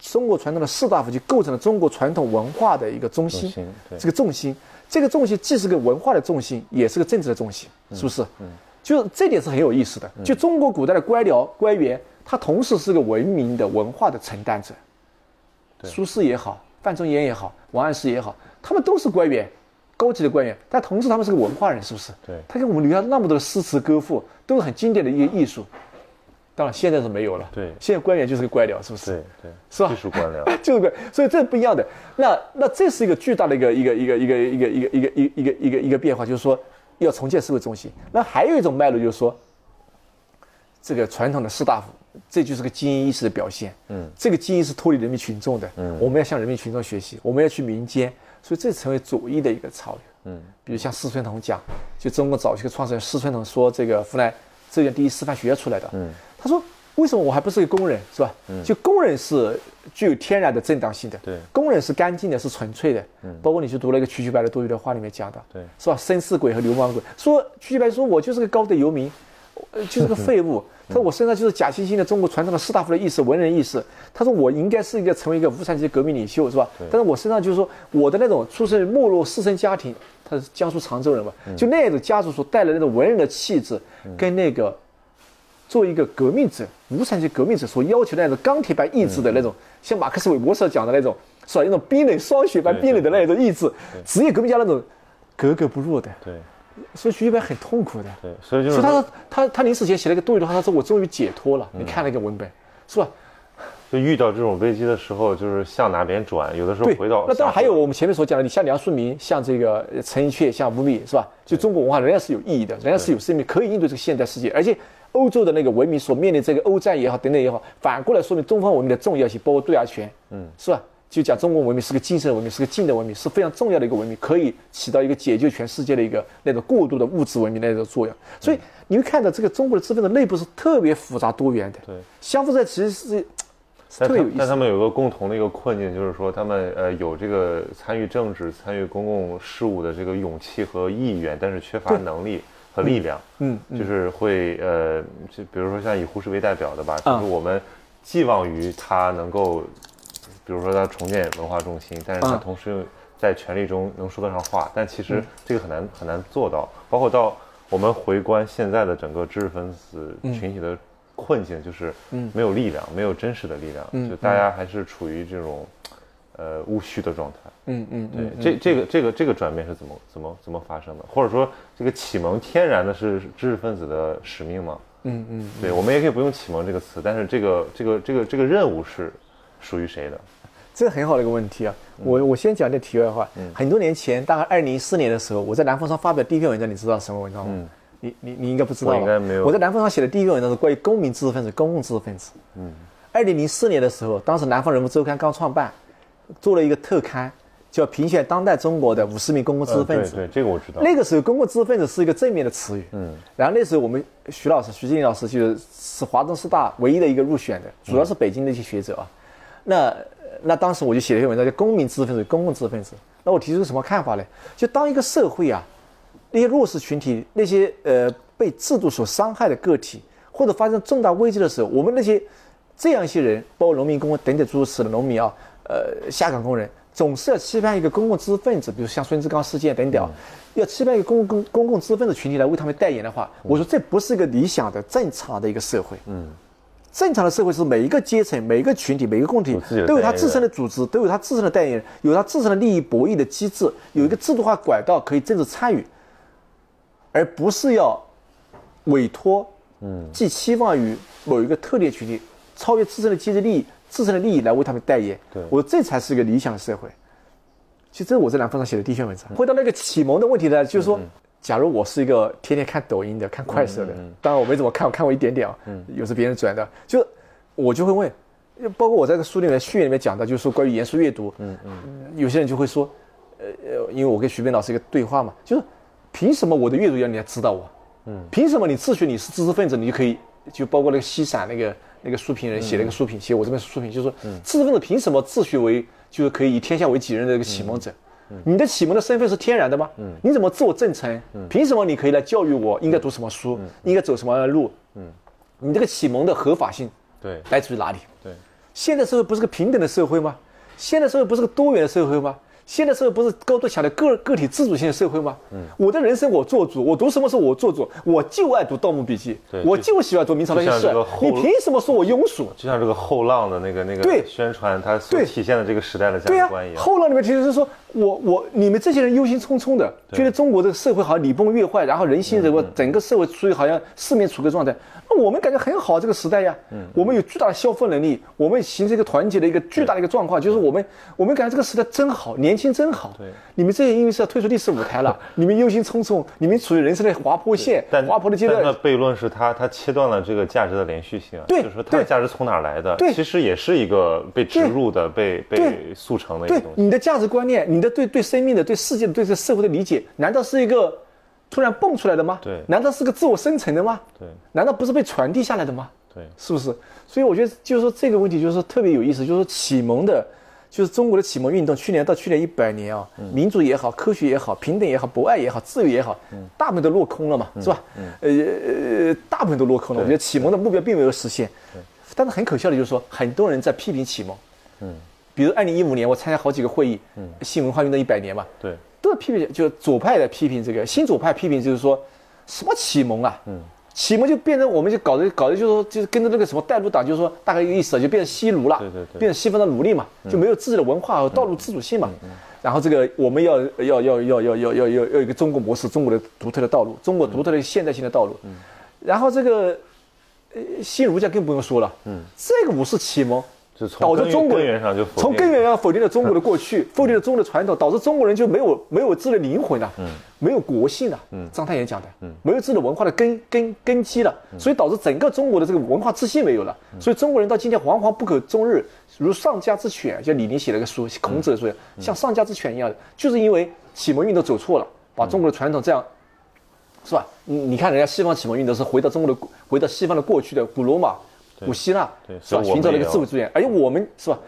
中国传统的士大夫就构成了中国传统文化的一个中心，这个重心，这个重心既是个文化的重心，也是个政治的重心，是不是？嗯，就这点是很有意思的。就中国古代的官僚官员，他同时是个文明的文化的承担者。苏轼也好，范仲淹也好，王安石也好，他们都是官员，高级的官员，但同时他们是个文化人，是不是？对，他给我们留下那么多的诗词歌赋，都是很经典的一个艺术。当然，现在是没有了。对，现在官员就是个官僚，是不是？对对，是吧？技术官僚，<laughs> 就是官。所以这是不一样的。那那这是一个巨大的一个一个一个一个一个一个一个一一个一个一个变化，就是说要重建社会中心。那还有一种脉络，就是说这个传统的士大夫，这就是个精英意识的表现。嗯，这个精英是脱离人民群众的。嗯，我们要向人民群众学习，我们要去民间，所以这成为左翼的一个潮流。嗯，比如像施春桐讲，就中国早期的创始人施春桐说，这个湖南浙江第一师范学院出来的。嗯。他说：“为什么我还不是个工人，是吧？嗯，就工人是具有天然的正当性的，对，工人是干净的，是纯粹的，嗯，包括你去读了一个瞿秋白的多余的话里面讲的，对，是吧？绅士鬼和流氓鬼，说瞿秋白说我就是个高等游民，呃，就是个废物。他说我身上就是假惺惺的中国传统的士大夫的意识、文人意识。他说我应该是一个成为一个无产阶级革命领袖，是吧？但是我身上就是说我的那种出身没落士绅家庭，他是江苏常州人嘛，就那种家族所带来那种文人的气质，跟那个。”作为一个革命者，无产阶级革命者所要求的那种钢铁般意志的那种，像马克思韦伯所讲的那种，是吧？一种冰冷霜雪般冰冷的那种意志，职业革命家那种格格不入的。对，所以徐一白很痛苦的。对，所以就是。他说他他临死前写了一个多余的话，他说我终于解脱了。你看那个文本，是吧？就遇到这种危机的时候，就是向哪边转？有的时候回到。那当然还有我们前面所讲的，你像梁漱溟，像这个陈寅恪，像吴宓，是吧？就中国文化仍然是有意义的，仍然是有生命，可以应对这个现代世界，而且。欧洲的那个文明所面临这个欧战也好，等等也好，反过来说明东方文明的重要性，包括对亚权，嗯，是吧？就讲中国文明是个精神文明，是个近代文明，是非常重要的一个文明，可以起到一个解救全世界的一个那种过度的物质文明的那种作用。所以你会看到这个中国的知识分子内部是特别复杂多元的。对，相互在其实是特别有意思。但他们有个共同的一个困境，就是说他们呃有这个参与政治、参与公共事务的这个勇气和意愿，但是缺乏能力。和力量，嗯，就是会呃，就比如说像以胡适为代表的吧，就是我们寄望于他能够，比如说他重建文化中心，但是他同时在权力中能说得上话，但其实这个很难很难做到。包括到我们回观现在的整个知识分子群体的困境，就是没有力量，没有真实的力量，就大家还是处于这种呃务虚的状态。嗯嗯，对，这这个这个这个转变是怎么怎么怎么发生的？或者说这个启蒙天然的是知识分子的使命吗？嗯嗯，对，我们也可以不用启蒙这个词，但是这个这个这个这个任务是属于谁的？这很好的一个问题啊！我我先讲点题外话。很多年前，大概二零一四年的时候，我在南方上发表第一篇文章，你知道什么文章吗？你你你应该不知道。我应该没有。我在南方上写的第一篇文章是关于公民知识分子、公共知识分子。嗯。二零零四年的时候，当时《南方人物周刊》刚创办，做了一个特刊，叫评选当代中国的五十名公共知识分子。对对，这个我知道。那个时候，公共知识分子是一个正面的词语。嗯。然后那时候我们徐老师、徐静老师就是是华东师大唯一的一个入选的，主要是北京的一些学者啊。那。那当时我就写了一篇文章，叫《公民知识分子、公共知识分子》。那我提出什么看法呢？就当一个社会啊，那些弱势群体、那些呃被制度所伤害的个体，或者发生重大危机的时候，我们那些这样一些人，包括农民工等等诸如此类的农民啊，呃下岗工人，总是要期盼一个公共知识分子，比如像孙志刚事件等等，要期盼一个公共公共知识分子群体来为他们代言的话，我说这不是一个理想的、正常的一个社会。嗯。正常的社会是每一个阶层、每一个群体、每一个共体都有它自身的组织，都有它自身的代言人，有它自身的利益博弈的机制，有一个制度化管道可以政治参与，而不是要委托、嗯，寄期望于某一个特定群体，超越自身的阶级利益、自身的利益来为他们代言。对，我说这才是一个理想的社会。其实这是我在南方上写的第一篇文章。回到那个启蒙的问题呢，就是说。假如我是一个天天看抖音的、看快手的，当然我没怎么看，我看过一点点啊。嗯，有时别人转的，就我就会问，包括我在这个书里面序言里面讲的，就是说关于严肃阅读。嗯嗯，有些人就会说，呃呃，因为我跟徐斌老师一个对话嘛，就是凭什么我的阅读要你来指导我？嗯，凭什么你自诩你是知识分子，你就可以就包括那个西散那个那个书评人写了一个书评，写我这边书评，就是说知识分子凭什么自诩为就是可以以天下为己任的一个启蒙者？你的启蒙的身份是天然的吗？嗯，你怎么自我证成？嗯，凭什么你可以来教育我应该读什么书，应该走什么路？嗯，你这个启蒙的合法性，对，来自于哪里？对，现在社会不是个平等的社会吗？现在社会不是个多元的社会吗？现在社会不是高度强调个个体自主性的社会吗？嗯，我的人生我做主，我读什么书我做主，我就爱读《盗墓笔记》，我就喜欢读明朝那些事。你凭什么说我庸俗？就像这个后浪的那个那个对宣传，它所体现的这个时代的价值观一样。后浪里面其实是说我我你们这些人忧心忡忡的，觉得中国这个社会好像礼崩乐坏，然后人心这个整个社会处于好像四面楚歌状态。那我们感觉很好，这个时代呀，嗯，我们有巨大的消费能力，我们形成一个团结的一个巨大的一个状况，就是我们我们感觉这个时代真好，年轻真好。对，你们这些因为是要退出历史舞台了，<laughs> 你们忧心忡忡，你们处于人生的滑坡线，滑坡的阶段。那悖论是他他切断了这个价值的连续性，对，就是说它的价值从哪来的？对，其实也是一个被植入的、被被速成的一个东西。你的价值观念，你的对对生命的、对世界的、对这社会的理解，难道是一个？突然蹦出来的吗？对，难道是个自我生成的吗？对，难道不是被传递下来的吗？对，是不是？所以我觉得就是说这个问题就是说特别有意思，就是说启蒙的，就是中国的启蒙运动，去年到去年一百年啊，民主也好，科学也好，平等也好，博爱也好，自由也好，大部分都落空了嘛，是吧？呃呃，大部分都落空了。我觉得启蒙的目标并没有实现。但是很可笑的就是说，很多人在批评启蒙。嗯，比如二零一五年我参加好几个会议，嗯，新文化运动一百年嘛。对。都是批评，就是左派的批评这个新左派批评，就是说什么启蒙啊？嗯，启蒙就变成我们就搞的搞的，就是说就是跟着那个什么带路党，就是说大概意思，就变成西奴了，对对对，变成西方的奴隶嘛，就没有自己的文化和道路自主性嘛。然后这个我们要要要要要要要要要一个中国模式，中国的独特的道路，中国独特的现代性的道路。嗯，然后这个呃新儒家更不用说了，嗯，这个五四启蒙。导致中国人从根源上否定了中国的过去，否定了中国的传统，导致中国人就没有没有自己的灵魂了，嗯，没有国性了，嗯，张太炎讲的，嗯，没有自己的文化的根根根基了，所以导致整个中国的这个文化自信没有了，所以中国人到今天惶惶不可终日，如丧家之犬，就李宁写了个书，孔子的书，像丧家之犬一样的，就是因为启蒙运动走错了，把中国的传统这样，是吧？你你看人家西方启蒙运动是回到中国的回到西方的过去的古罗马。古希腊是吧？寻找了一个自由主义，而且我们是吧？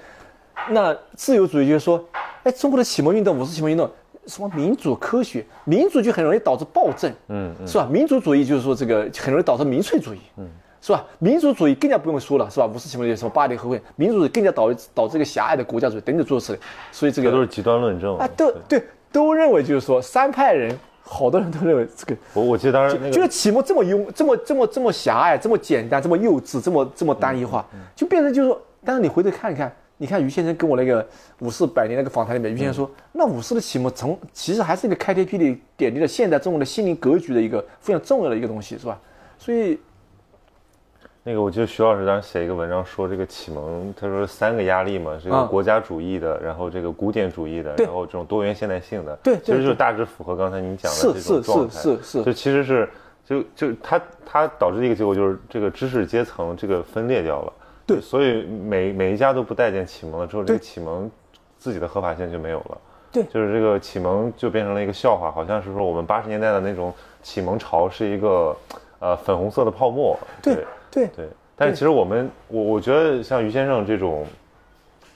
那自由主义就是说，哎，中国的启蒙运动、五四启蒙运动，什么民主、科学，民主就很容易导致暴政，嗯，是吧？民主主义就是说这个很容易导致民粹主义，嗯，是吧？民主主义更加不用说了，是吧？五四启蒙什么巴黎和会，民主主义更加导导致一个狭隘的国家主义等等诸如此类，所以这个都是极端论证啊，都对，都认为就是说三派人，好多人都认为这个。我我记得当时就是启蒙这么庸，这么这么这么狭隘，这么简单，这么幼稚，这么这么单一化，就变成就是说，但是你回头看一看，你看于先生跟我那个五四百年那个访谈里面，于先生说，那五四的启蒙从其实还是一个开天辟地、点滴了现代中国的心灵格局的一个非常重要的一个东西，是吧？所以。那个，我记得徐老师当时写一个文章说，这个启蒙，他说三个压力嘛，这个国家主义的，然后这个古典主义的，然后这种多元现代性的，对，其实就是大致符合刚才您讲的这种状态，是是是是，就其实是，就就它它导致的一个结果就是这个知识阶层这个分裂掉了，对，所以每每一家都不待见启蒙了之后，这个启蒙自己的合法性就没有了，对，就是这个启蒙就变成了一个笑话，好像是说我们八十年代的那种启蒙潮是一个呃粉红色的泡沫，对对对对。但是其实我们，我我觉得像于先生这种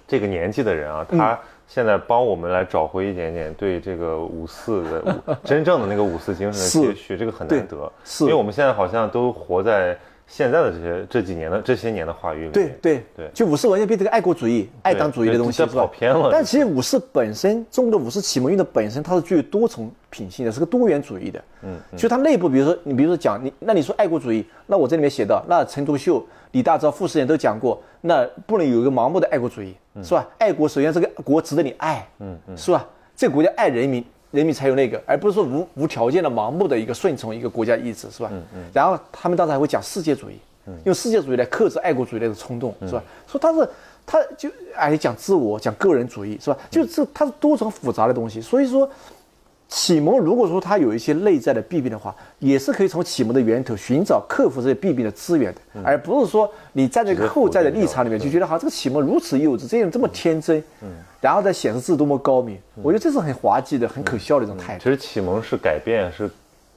这个年纪的人啊，他现在帮我们来找回一点点对这个五四的 <laughs> 真正的那个五四精神的接续，这个很难得，是因为我们现在好像都活在。现在的这些这几年的这些年的话语里，对对对，就五四完全变成个爱国主义、爱党主义的东西，跑偏了。但其实五四本身，中国的五四启蒙运动本身，它是具有多重品性的，是个多元主义的。嗯，就它内部，比如说你比如说讲你，那你说爱国主义，那我这里面写到，那陈独秀、李大钊、傅斯年都讲过，那不能有一个盲目的爱国主义，是吧？爱国首先这个国值得你爱，嗯嗯，是吧？这个国家爱人民。人民才有那个，而不是说无无条件的盲目的一个顺从一个国家意志，是吧？嗯嗯。然后他们当时还会讲世界主义，用世界主义来克制爱国主义的冲动，是吧？说他是，他就哎讲自我，讲个人主义，是吧？就是它是多种复杂的东西，所以说。启蒙如果说它有一些内在的弊病的话，也是可以从启蒙的源头寻找克服这些弊病的资源的，而不是说你站在一个后在的立场里面就觉得哈这个启蒙如此幼稚，这人这么天真，嗯，然后再显示自己多么高明，我觉得这是很滑稽的、很可笑的一种态度。其实启蒙是改变、是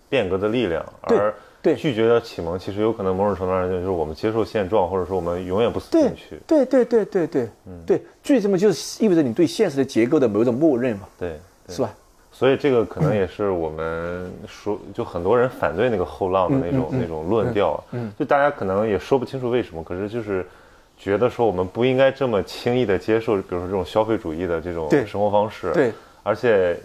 变革的力量，而对。拒绝的启蒙，其实有可能某种程度上就是我们接受现状，或者说我们永远不思进去。对对对对对，嗯，对，最终就是意味着你对现实的结构的某种默认嘛，对，是吧？所以这个可能也是我们说，就很多人反对那个后浪的那种那种论调，嗯，就大家可能也说不清楚为什么，可是就是觉得说我们不应该这么轻易的接受，比如说这种消费主义的这种生活方式，对，而且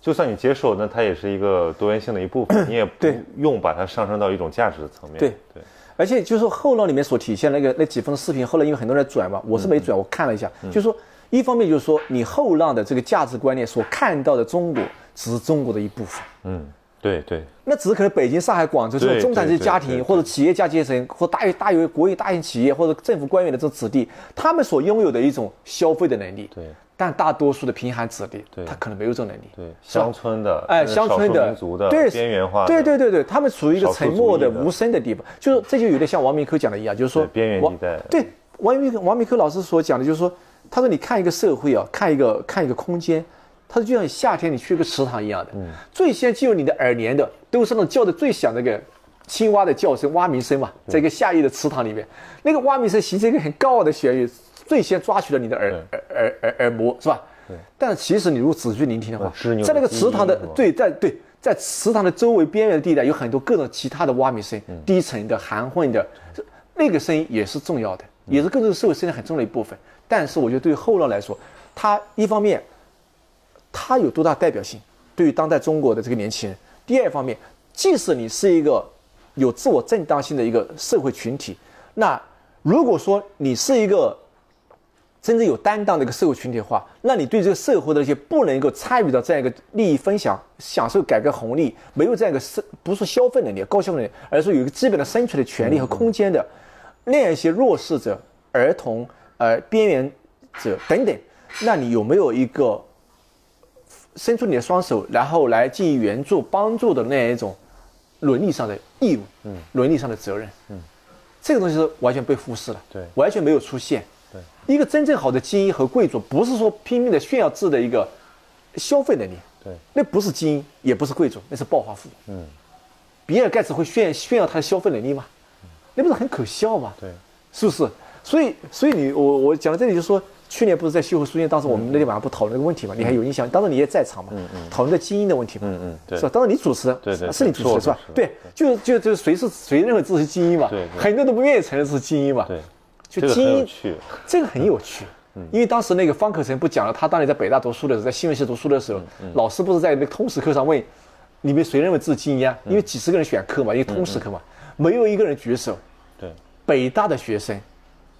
就算你接受，那它也是一个多元性的一部分，<clears throat> 你也不用把它上升到一种价值的层面，对对。而且就是后浪里面所体现那个那几封视频，后来因为很多人转嘛，我是没转，我看了一下，就是说一方面就是说你后浪的这个价值观念所看到的中国。只是中国的一部分。嗯，对对。那只是可能北京、上海、广州这种中产阶级家庭，或者企业家阶层，或大于大于国有大型企业或者政府官员的这种子弟，他们所拥有的一种消费的能力。对。但大多数的贫寒子弟，他可能没有这种能力。对。乡村的，哎，乡村的，对，边缘化。对对对对，他们处于一个沉默的、无声的地方。就是这就有点像王明科讲的一样，就是说边缘地带。对，王明王明科老师所讲的就是说，他说你看一个社会啊，看一个看一个空间。它就像夏天你去个池塘一样的，最先进入你的耳帘的都是那种叫的最响那个青蛙的叫声、蛙鸣声嘛，在一个夏夜的池塘里面，那个蛙鸣声形成一个很高傲的旋律，最先抓取了你的耳耳耳耳耳膜，是吧？对。但其实你如果仔细聆听的话，在那个池塘的对在对在池塘的周围边缘的地带有很多各种其他的蛙鸣声，低沉的、含混的，那个声音也是重要的，也是各种社会声音很重要的一部分。但是我觉得对于后浪来说，它一方面。它有多大代表性？对于当代中国的这个年轻人。第二方面，即使你是一个有自我正当性的一个社会群体，那如果说你是一个真正有担当的一个社会群体的话，那你对这个社会的一些不能够参与到这样一个利益分享、享受改革红利，没有这样一个生，不是消费能力、高消费能力，而是有一个基本的生存的权利和空间的那样一些弱势者、儿童、呃边缘者等等，那你有没有一个？伸出你的双手，然后来进行援助、帮助的那样一种伦理上的义务，嗯，伦理上的责任，嗯，这个东西是完全被忽视了，对，完全没有出现，对，一个真正好的精英和贵族，不是说拼命的炫耀自己的一个消费能力，对，那不是精英，也不是贵族，那是暴发户，嗯，比尔盖茨会炫炫耀他的消费能力吗？那不是很可笑吗？对，是不是？所以，所以你我我讲到这里就说。去年不是在西湖书院，当时我们那天晚上不讨论这个问题嘛？你还有印象？当时你也在场嘛？嗯嗯。讨论的精英的问题嘛？嗯嗯。对。是吧？当时你主持的，对对，是你主持的是吧？对，就就就谁是谁认为自己是精英嘛？对。很多人都不愿意承认是精英嘛？对。就精英，这个很有趣。嗯。因为当时那个方可成不讲了，他当年在北大读书的时候，在新闻系读书的时候，老师不是在那个通识课上问，你们谁认为自己精英啊？因为几十个人选课嘛，因为通识课嘛，没有一个人举手。对。北大的学生。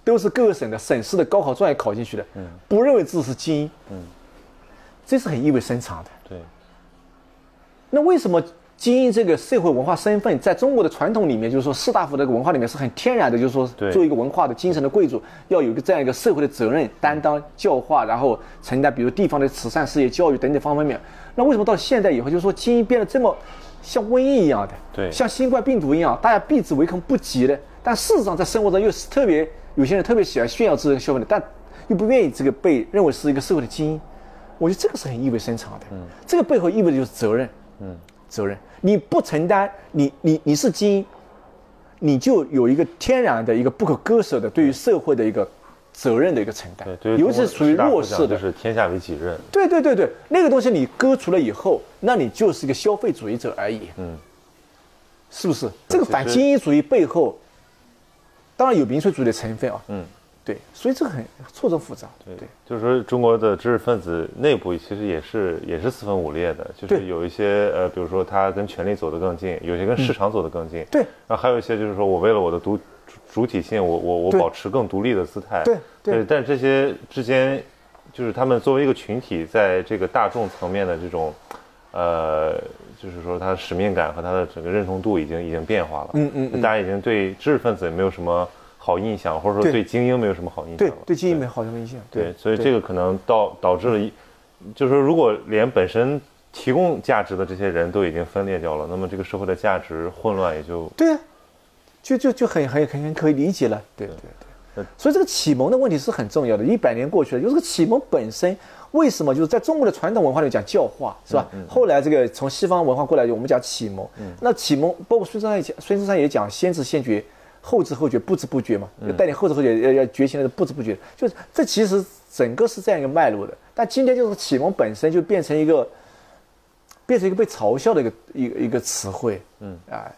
都是各个省的省市的高考状元考进去的，不认为自己是精英，这是很意味深长的。对。那为什么精英这个社会文化身份，在中国的传统里面，就是说士大夫这个文化里面是很天然的，就是说，作为一个文化的精神的贵族，要有一个这样一个社会的责任担当、教化，然后承担，比如地方的慈善事业、教育等等方方面面。那为什么到现在以后，就是说精英变得这么像瘟疫一样的，对，像新冠病毒一样，大家避之唯恐不及的？但事实上，在生活中又是特别。有些人特别喜欢炫耀自己消费的，但又不愿意这个被认为是一个社会的精英。我觉得这个是很意味深长的。嗯，这个背后意味着就是责任。嗯，责任。你不承担，你你你是精英，你就有一个天然的一个不可割舍的对于社会的一个责任的一个承担。对，尤其是属于弱势的，就是天下为己任。对对对对，那个东西你割除了以后，那你就是一个消费主义者而已。嗯，是不是？这个反精英主义背后。当然有民粹主义的成分啊，嗯，对，所以这个很错综复杂。对对，就是说中国的知识分子内部其实也是也是四分五裂的，就是有一些呃，比如说他跟权力走得更近，有些跟市场走得更近，对，然后还有一些就是说我为了我的独主体性，我我我保持更独立的姿态，对。对，但这些之间，就是他们作为一个群体，在这个大众层面的这种，呃。就是说，他的使命感和他的整个认同度已经已经变化了。嗯嗯，大家已经对知识分子也没有什么好印象，或者说对精英没有什么好印象。对，对精英没好什么印象。对，所以这个可能导导致了，一，就是说，如果连本身提供价值的这些人都已经分裂掉了，那么这个社会的价值混乱也就对啊，就就就很很很可以理解了。对对对，所以这个启蒙的问题是很重要的。一百年过去了，就这个启蒙本身。为什么就是在中国的传统文化里讲教化是吧？后来这个从西方文化过来，我们讲启蒙。那启蒙包括孙中山也讲，孙中山也讲先知先觉，后知后觉，不知不觉嘛，就带领后知后觉要要觉醒的不知不觉，就是这其实整个是这样一个脉络的。但今天就是启蒙本身就变成一个，变成一个被嘲笑的一个一个一个词汇。嗯，哎，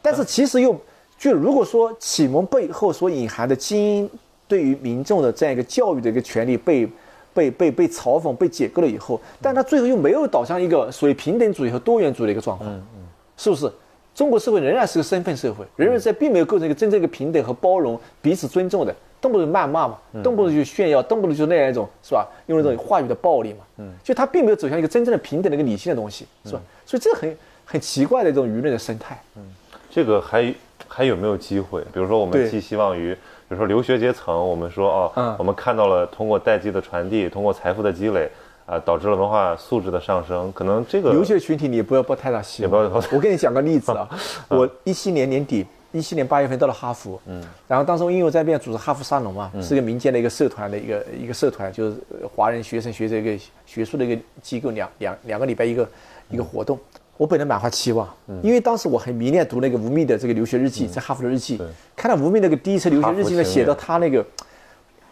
但是其实又就如果说启蒙背后所隐含的精英对于民众的这样一个教育的一个权利被。被被被嘲讽、被解构了以后，但他最后又没有导向一个所谓平等主义和多元主义的一个状况，嗯嗯，是不是？中国社会仍然是个身份社会，仍然在并没有构成一个真正一个平等和包容、彼此尊重的，动不动谩骂嘛，动不动就炫耀，动不动就那样一种，是吧？用那种话语的暴力嘛，嗯，就他并没有走向一个真正的平等的一个理性的东西，是吧？所以这很很奇怪的一种舆论的生态，嗯，这个还还有没有机会？比如说，我们寄希望于。比如说留学阶层，我们说哦，我们看到了通过代际的传递，通过财富的积累，啊，导致了文化素质的上升。可能这个留学群体你不要抱太大希望。我跟你讲个例子啊，<laughs> 我一七年年底，一七年八月份到了哈佛，嗯，然后当时因为我在那边组织哈佛沙龙嘛，是个民间的一个社团的一个一个社团，就是华人学生学这个学术的一个机构，两两两个礼拜一个一个活动。我本来满怀期望，因为当时我很迷恋读那个吴宓的这个留学日记，在哈佛的日记，看到吴宓那个第一次留学日记里面写到他那个，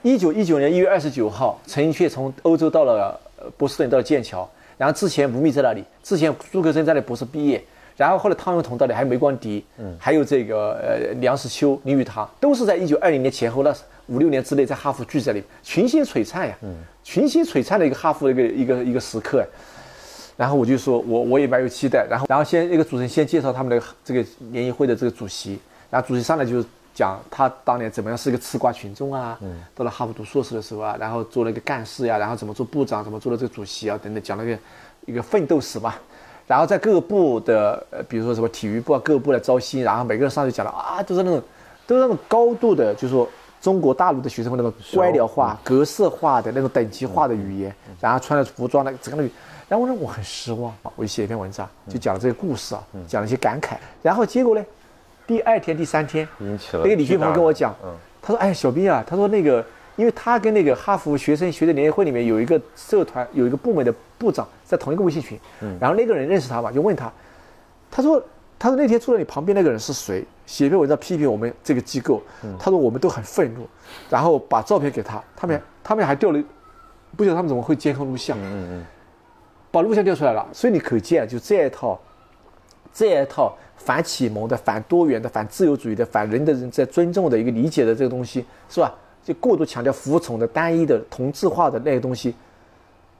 一九一九年一月二十九号，陈寅恪从欧洲到了波士顿，到了剑桥，然后之前吴宓在那里，之前朱克生在那里博士毕业，然后后来汤永同到里，还有梅光迪，还有这个呃梁实秋、林语堂，都是在一九二零年前后那五六年之内在哈佛聚在里，群星璀璨呀，群星璀璨的一个哈佛的一个一个一个时刻。然后我就说，我我也蛮有期待。然后，然后先一个主持人先介绍他们的这个联谊会的这个主席。然后主席上来就讲他当年怎么样是一个吃瓜群众啊，到了哈佛读硕士的时候啊，然后做了一个干事呀，然后怎么做部长，怎么做了这个主席啊，等等，讲了个一个奋斗史嘛。然后在各个部的，呃，比如说什么体育部啊，各个部的招新，然后每个人上去讲了啊，都是那种，都是那种高度的，就是说中国大陆的学生会那种官僚化、格式化的那种等级化的语言，然后穿的服装那个整个。然后呢，我很失望啊，我就写一篇文章，就讲了这个故事啊，讲了一些感慨。然后结果呢，第二天、第三天，那个李俊鹏跟我讲，他说：“哎，小斌啊，他说那个，因为他跟那个哈佛学生学者联谊会里面有一个社团，有一个部门的部长在同一个微信群，然后那个人认识他嘛，就问他，他说。”他说那天坐在你旁边那个人是谁？写一篇文章批评我们这个机构。他说我们都很愤怒，然后把照片给他，他们他们还调了，不知道他们怎么会监控录像。嗯嗯。把录像调出来了，所以你可见就这一套，这一套反启蒙的、反多元的、反自由主义的、反人的人在尊重的一个理解的这个东西，是吧？就过度强调服从的、单一的、同质化的那些东西，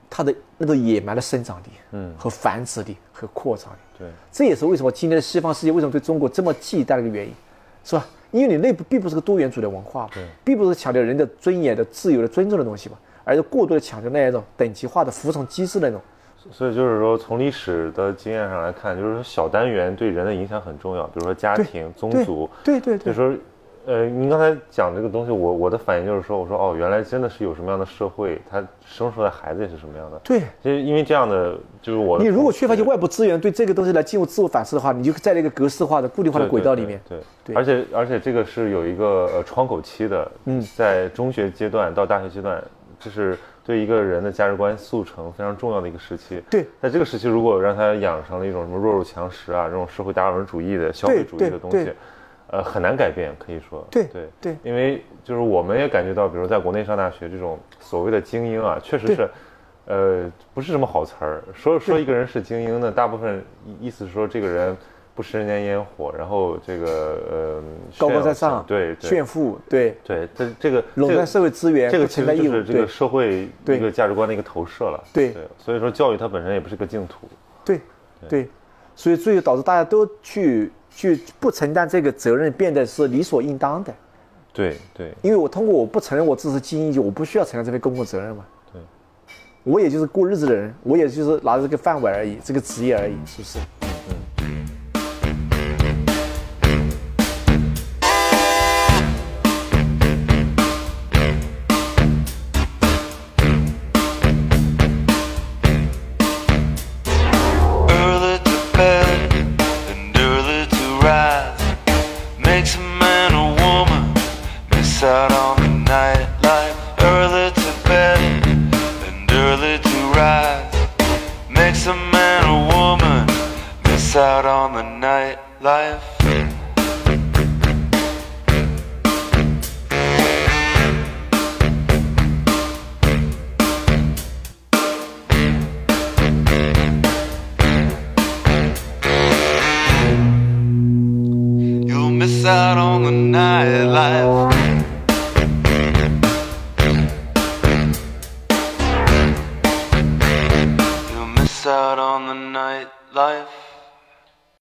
它的那种野蛮的生长力，嗯，和繁殖力和扩张力，对，这也是为什么今天的西方世界为什么对中国这么忌惮的一个原因，是吧？因为你内部并不是个多元主义的文化，对，并不是强调人的尊严的、自由的、尊重的东西嘛，而是过度的强调那一种等级化的服从机制那种。所以就是说，从历史的经验上来看，就是说小单元对人的影响很重要。比如说家庭、宗族，对对对。就说，呃，您刚才讲这个东西，我我的反应就是说，我说哦，原来真的是有什么样的社会，他生出来孩子也是什么样的。对，就因为这样的，就是我。你如果缺乏一些外部资源，对这个东西来进入自我反思的话，你就在那个格式化的、固定化的轨道里面。对对。而且而且这个是有一个呃窗口期的，嗯，在中学阶段到大学阶段，就是。对一个人的价值观速成非常重要的一个时期。对，在这个时期，如果让他养成了一种什么弱肉强食啊，这种社会达尔文主义的消费主义的东西，呃，很难改变，可以说。对对对，因为就是我们也感觉到，比如在国内上大学这种所谓的精英啊，确实是，呃，不是什么好词儿。说说一个人是精英呢，大部分意思是说这个人。不食人间烟火，然后这个呃高高在上，对炫富，对对，这这个垄断社会资源，这个其实就是这个社会一个价值观的一个投射了。对，所以说教育它本身也不是个净土。对对，所以最后导致大家都去去不承担这个责任，变得是理所应当的。对对，因为我通过我不承认我自己是精英，就我不需要承担这份公共责任嘛。对，我也就是过日子的人，我也就是拿着这个饭碗而已，这个职业而已，是不是